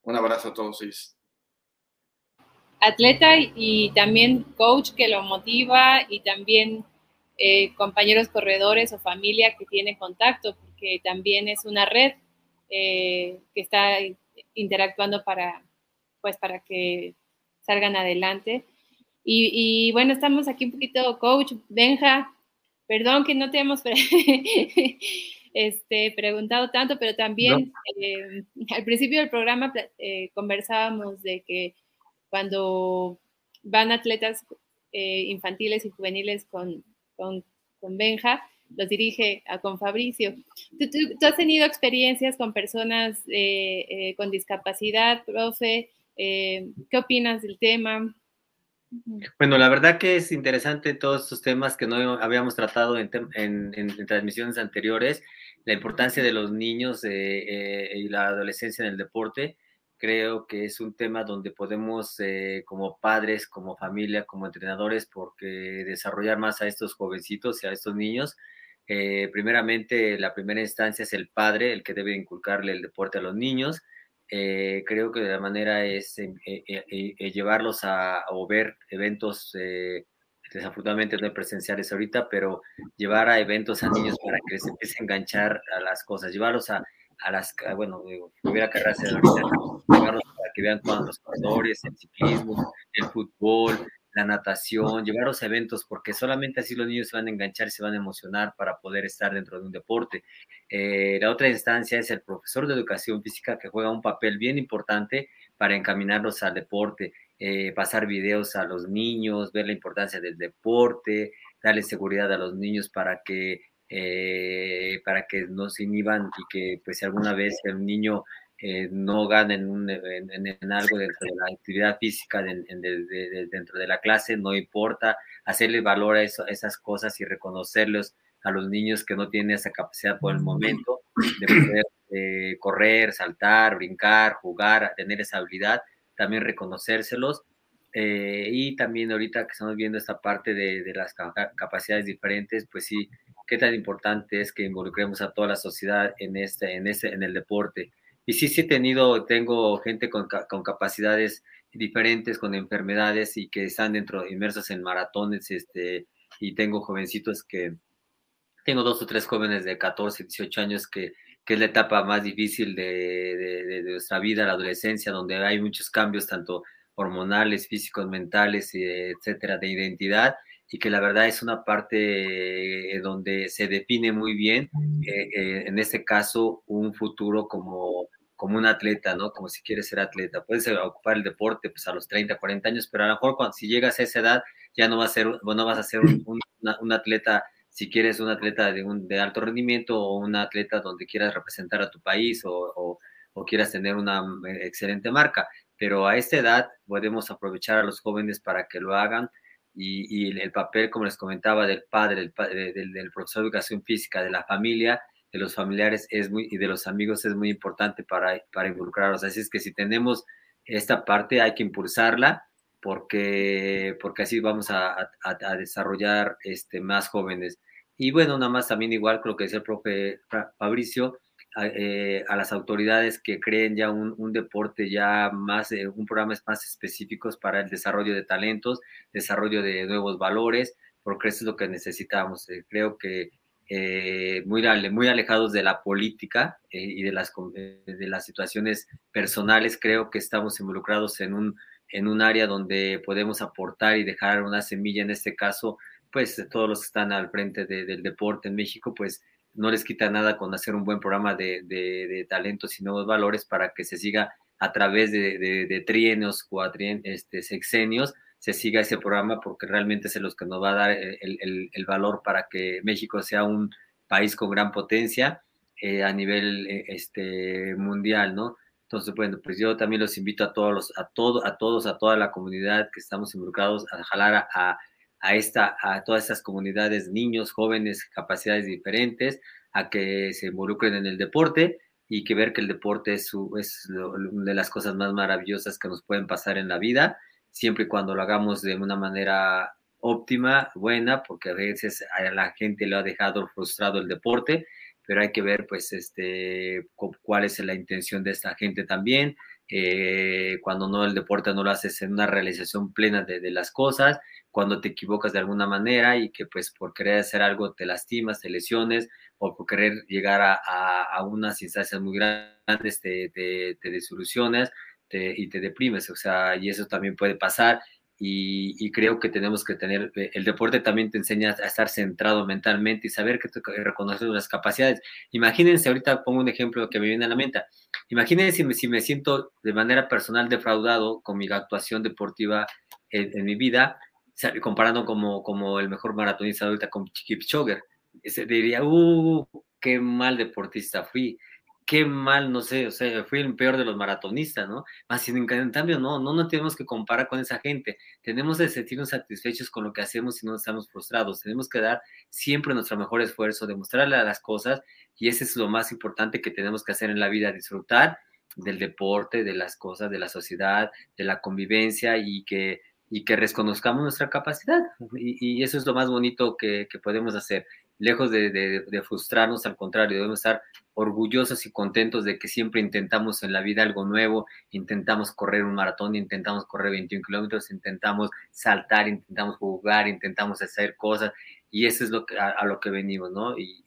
un abrazo a todos ellos. Atleta y también coach que lo motiva y también eh, compañeros corredores o familia que tiene contacto, porque también es una red eh, que está interactuando para, pues, para que salgan adelante. Y, bueno, estamos aquí un poquito, coach Benja, perdón que no te hemos este, preguntado tanto, pero también eh, al principio del programa eh, conversábamos de que cuando van atletas eh, infantiles y juveniles con, con, Benja, los dirige a, con Fabricio. ¿Tú, has tenido experiencias con personas con discapacidad, profe? ¿Qué opinas del tema? Bueno, la verdad que es interesante todos estos temas que no habíamos tratado en, transmisiones anteriores, la importancia de los niños eh, eh, y la adolescencia en el deporte. Creo que es un tema donde podemos, eh, como padres, como familia, como entrenadores, porque desarrollar más a estos jovencitos y a estos niños. primeramente, la primera instancia es el padre, el que debe inculcarle el deporte a los niños eh, creo que la manera es eh, eh, llevarlos a, o ver eventos desafortunadamente no hay presenciales ahorita, pero llevar a eventos a niños para que les empiece a enganchar a las cosas, llevarlos a, a las, bueno, digo, hubiera ahorita, llevarlos para que vean todos los corredores, el ciclismo, el fútbol, la natación, llevarlos a eventos, porque solamente así los niños se van a enganchar y se van a emocionar para poder estar dentro de un deporte. Eh, la otra instancia es el profesor de educación física que juega un papel bien importante para encaminarlos al deporte, eh, pasar videos a los niños, ver la importancia del deporte, darle seguridad a los niños para que, eh, para que no se inhiban y que pues si alguna vez el niño eh, no ganen en, algo dentro de la actividad física dentro de la clase, no importa, hacerle valor a, esas cosas y reconocerlos a los niños que no tienen esa capacidad por el momento de poder eh, correr, saltar, brincar, jugar, tener esa habilidad, también reconocérselos. Eh, y también ahorita que estamos viendo esta parte de, de, las capacidades diferentes, pues sí, qué tan importante es que involucremos a toda la sociedad en este, en este, en el deporte. Y sí, sí he tenido, tengo gente con, con capacidades diferentes, con enfermedades y que están dentro, inmersos en maratones, este, y tengo jovencitos que, tengo dos o tres jóvenes de 14, 18 años que, que es la etapa más difícil de, de, de, nuestra vida, la adolescencia, donde hay muchos cambios, tanto hormonales, físicos, mentales, etcétera, de identidad, y que la verdad es una parte eh, donde se define muy bien, eh, eh, en este caso, un futuro como como un atleta, ¿no? Como si quieres ser atleta. Puedes ocupar el deporte pues a los 30, 40 años, pero a lo mejor cuando, si llegas a esa edad ya no vas a ser, no vas a ser un, un, atleta, si quieres un atleta de, un, de alto rendimiento o un atleta donde quieras representar a tu país o, o, quieras tener una eh, excelente marca. Pero a esta edad podemos aprovechar a los jóvenes para que lo hagan y, y el papel, como les comentaba, del padre, del, del, del profesor de educación física, de la familia, de los familiares es muy, y de los amigos es muy importante para, para involucrarlos. Así es que si tenemos esta parte hay que impulsarla porque, porque así vamos a, a, desarrollar este, más jóvenes. Y bueno, nada más también igual con lo que decía el profe Fabricio, a, eh, a las autoridades que creen ya un, un deporte ya más, eh, un programa más específicos para el desarrollo de talentos, desarrollo de nuevos valores, porque eso es lo que necesitamos. Eh, creo que eh, muy, muy alejados de la política y de las, de las situaciones personales. Creo que estamos involucrados en un, en un área donde podemos aportar y dejar una semilla, en este caso, pues todos los que están al frente del deporte en México, pues no les quita nada con hacer un buen programa de, de, talentos y nuevos valores para que se siga a través de, de trienios, cuatrien, este, sexenios, se siga ese programa porque realmente es los que nos va a dar el, el, valor para que México sea un país con gran potencia eh, a nivel eh, este, mundial, ¿no? Entonces, bueno, pues yo también los invito a todos, a, todo, a todos, a toda la comunidad que estamos involucrados a jalar a, esta, a todas estas comunidades, niños, jóvenes, capacidades diferentes, a que se involucren en el deporte y que ver que el deporte es, es una de las cosas más maravillosas que nos pueden pasar en la vida siempre y cuando lo hagamos de una manera óptima, buena, porque a veces a la gente le ha dejado frustrado el deporte, pero hay que ver pues este cuál es la intención de esta gente también, eh, cuando no el deporte no lo haces en una realización plena de, de, las cosas, cuando te equivocas de alguna manera y que pues por querer hacer algo te lastimas, te lesiones o por querer llegar a, a, a unas instancias muy grandes te, te, te desilusionas y te deprimes, o sea, y eso también puede pasar. Y, creo que tenemos que tener, eh, el deporte también te enseña a estar centrado mentalmente y saber que reconocer las capacidades. Imagínense, ahorita pongo un ejemplo que me viene a la mente. Imagínense si me, si me siento de manera personal defraudado con mi actuación deportiva en, mi vida, comparando como, como el mejor maratonista ahorita con Kipchoge. Diría, uh, qué mal deportista fui qué mal, no sé, o sea, fui el peor de los maratonistas, ¿no? Más sin en cambio, no, no, no tenemos que comparar con esa gente. Tenemos que sentirnos satisfechos con lo que hacemos y no estamos frustrados. Tenemos que dar siempre nuestro mejor esfuerzo, demostrarle a las cosas y ese es lo más importante que tenemos que hacer en la vida, disfrutar del deporte, de las cosas, de la sociedad, de la convivencia y que, y que reconozcamos nuestra capacidad. Y, y eso es lo más bonito que, que podemos hacer lejos de, frustrarnos, al contrario, debemos estar orgullosos y contentos de que siempre intentamos en la vida algo nuevo, intentamos correr un maratón, intentamos correr 21 kilómetros, intentamos saltar, intentamos jugar, intentamos hacer cosas, y eso es lo que, a, lo que venimos, ¿no? Y,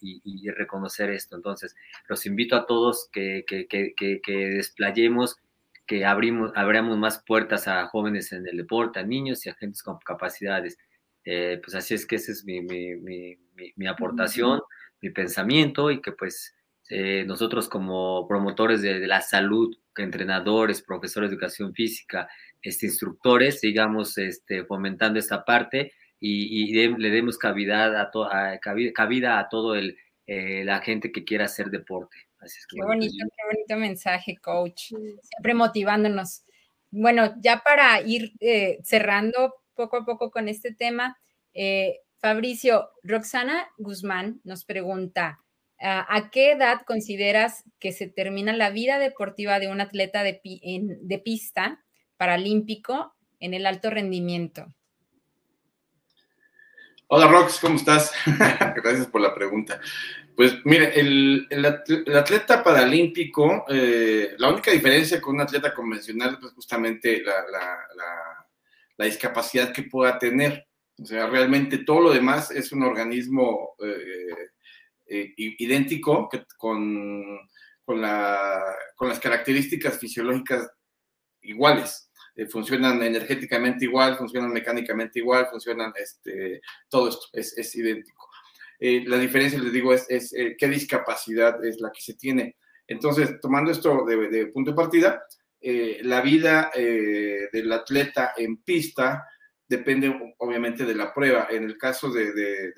reconocer esto. Entonces, los invito a todos que, que, que, que desplayemos, que abrimos, abramos más puertas a jóvenes en el deporte, a niños y a gente con capacidades. Eh, pues así es que esa es mi, mi, mi, mi aportación, mi pensamiento y que pues eh, nosotros como promotores de, la salud, entrenadores, profesores de educación física, este, instructores, sigamos este, fomentando esta parte y, le demos cavidad a, to, cabida, a todo el, eh, la gente que quiera hacer deporte. Así es que, qué bonito, qué bonito mensaje, coach. Siempre motivándonos. Bueno, ya para ir cerrando, poco a poco con este tema. Eh, Fabricio, Roxana Guzmán nos pregunta, ¿a qué edad consideras que se termina la vida deportiva de un atleta de, de pista paralímpico en el alto rendimiento? Hola Rox, ¿cómo estás? Gracias por la pregunta. Pues mire, el, atleta paralímpico, eh, la única diferencia con un atleta convencional es pues, justamente la, discapacidad que pueda tener. O sea, realmente todo lo demás es un organismo eh, eh, idéntico con, las características fisiológicas iguales. Funcionan energéticamente igual, funcionan mecánicamente igual, funcionan, este, todo esto es, idéntico. La diferencia, les digo, es, qué discapacidad es la que se tiene. Entonces, tomando esto de punto de partida, eh, la vida eh, del atleta en pista depende obviamente de la prueba. En el caso de, de,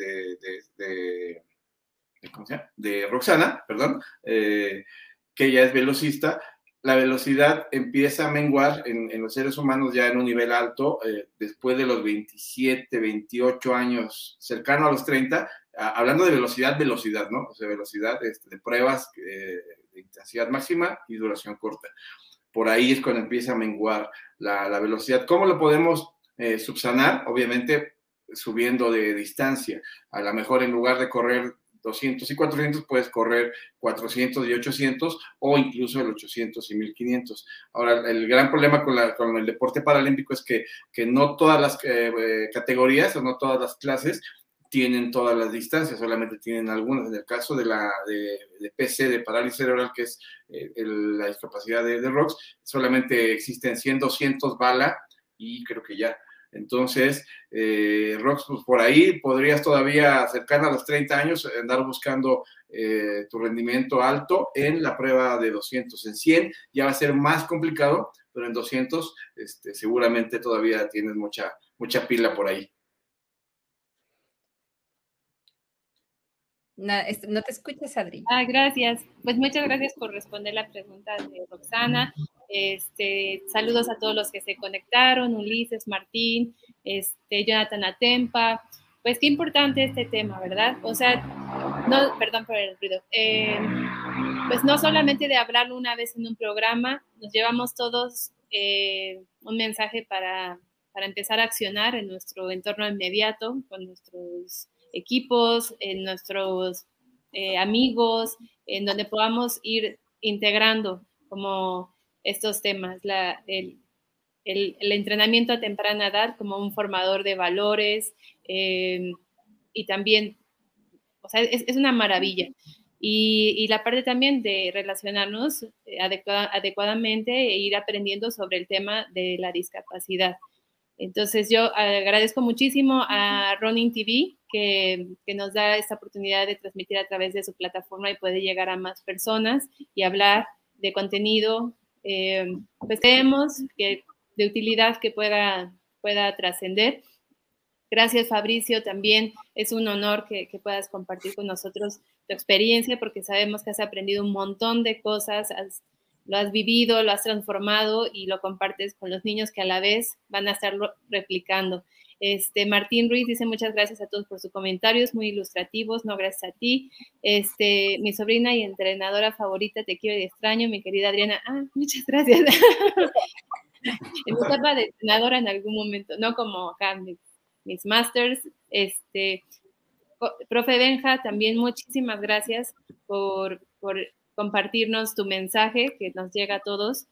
de, Roxana, perdón, eh, que ella es velocista, la velocidad empieza a menguar en, los seres humanos ya en un nivel alto después de los 27, 28 años, cercano a los 30, hablando de velocidad, velocidad, ¿no? O sea, velocidad este, de pruebas de intensidad máxima y duración corta por ahí es cuando empieza a menguar la, velocidad. ¿Cómo lo podemos eh, subsanar? Obviamente subiendo de distancia. A lo mejor en lugar de correr 200 y 400, puedes correr 400 y 800 o incluso el 800 y 1500. Ahora, el gran problema con, con el deporte paralímpico es que, que no todas las eh, eh, categorías o no todas las clases tienen todas las distancias, solamente tienen algunas. En el caso de la de, PC, de parálisis cerebral, que es eh, la discapacidad de, de, ROX, solamente existen 100, 200 bala y creo que ya. Entonces, eh, ROX, pues por ahí podrías todavía acercar a los 30 años, andar buscando eh, tu rendimiento alto en la prueba de 200. En 100 ya va a ser más complicado, pero en 200 este, seguramente todavía tienes mucha, mucha pila por ahí. No, te escuchas, Adri. Ah, gracias. Pues muchas gracias por responder la pregunta de Roxana. Este, saludos a todos los que se conectaron, Ulises, Martín, este, Jonathan Atempa. Pues qué importante este tema, ¿verdad? O sea, no, perdón por el ruido. Eh, pues no solamente de hablarlo una vez en un programa, nos llevamos todos eh, un mensaje para, para empezar a accionar en nuestro entorno inmediato, con nuestros equipos, en nuestros eh, amigos, en donde podamos ir integrando como estos temas, el, entrenamiento a temprana edad como un formador de valores eh, y también, o sea, es, una maravilla. Y, la parte también de relacionarnos eh, adecuadamente e ir aprendiendo sobre el tema de la discapacidad. Entonces yo agradezco muchísimo a Ronin TV que, nos da esta oportunidad de transmitir a través de su plataforma y puede llegar a más personas y hablar de contenido, eh, pues creemos que de utilidad que pueda, pueda trascender. Gracias Fabricio, también es un honor que, que, puedas compartir con nosotros tu experiencia porque sabemos que has aprendido un montón de cosas, has lo has vivido, lo has transformado y lo compartes con los niños que a la vez van a estarlo replicando. Este, Martín Ruiz dice muchas gracias a todos por sus comentarios, muy ilustrativos, no gracias a ti. Este, mi sobrina y entrenadora favorita, te quiero y extraño, mi querida Adriana. Ah, muchas gracias. etapa de entrenadora en algún momento, no como acá mis, mis masters, este, profe Benja, también muchísimas gracias por, por compartirnos tu mensaje que nos llega a todos.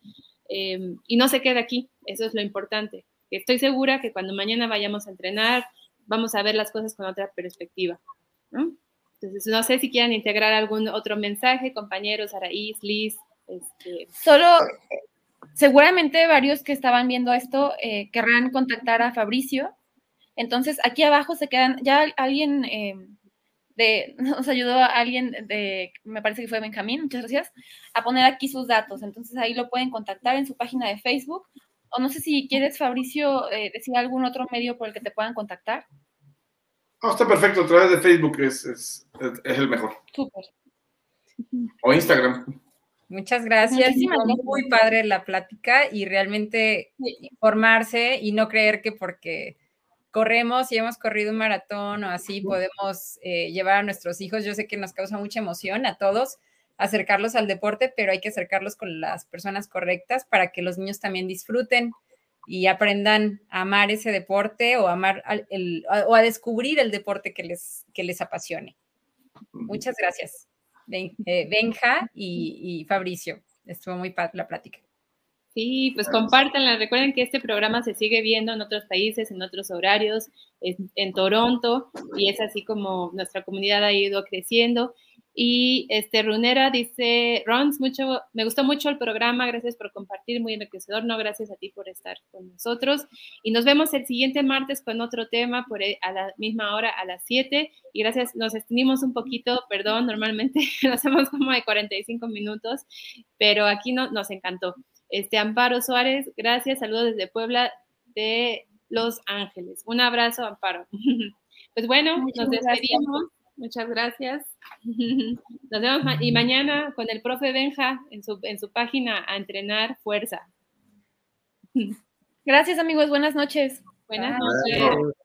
Em, y no se queda aquí, eso es lo importante. Estoy segura que cuando mañana vayamos a entrenar, vamos a ver las cosas con otra perspectiva. Entonces, no sé si quieran integrar algún otro mensaje, compañeros, Araís, Liz. Este... Solo, seguramente varios que estaban viendo esto eh, querrán contactar a Fabricio. Entonces, aquí abajo se quedan, ya alguien em, de, nos ayudó a alguien de, me parece que fue Benjamín, muchas gracias, a poner aquí sus datos. Entonces, ahí lo pueden contactar en su página de Facebook. O no sé si quieres, Fabricio, eh, decir algún otro medio por el que te puedan contactar. No, está perfecto. A través de Facebook es, es, es el mejor. Súper. O Instagram. Muchas gracias. Muy padre la plática y realmente informarse y no creer que porque corremos y hemos corrido un maratón o así podemos eh, llevar a nuestros hijos. Yo sé que nos causa mucha emoción a todos acercarlos al deporte, pero hay que acercarlos con las personas correctas para que los niños también disfruten y aprendan a amar ese deporte o, amar el, o a descubrir el deporte que les, que les apasione. Muchas gracias, eh, Benja y, y, Fabricio. Estuvo muy padre la plática. Sí, pues compártanla. Recuerden que este programa se sigue viendo en otros países, en otros horarios, en, en Toronto, y es así como nuestra comunidad ha ido creciendo. Y este Runera dice, Rons, mucho, me gustó mucho el programa, gracias por compartir, muy enriquecedor, no, gracias a ti por estar con nosotros. Y nos vemos el siguiente martes con otro tema por a la misma hora, a las 7. Y gracias, nos extendimos un poquito, perdón, normalmente lo hacemos como de 45 minutos, pero aquí no, nos encantó. Este Amparo Suárez, gracias, saludos desde Puebla de Los Ángeles. Un abrazo, Amparo. Pues bueno, nos despedimos. Muchas gracias. Nos vemos y mañana con el profe Benja en su, en su página a entrenar fuerza. Gracias amigos, buenas noches. Buenas noches.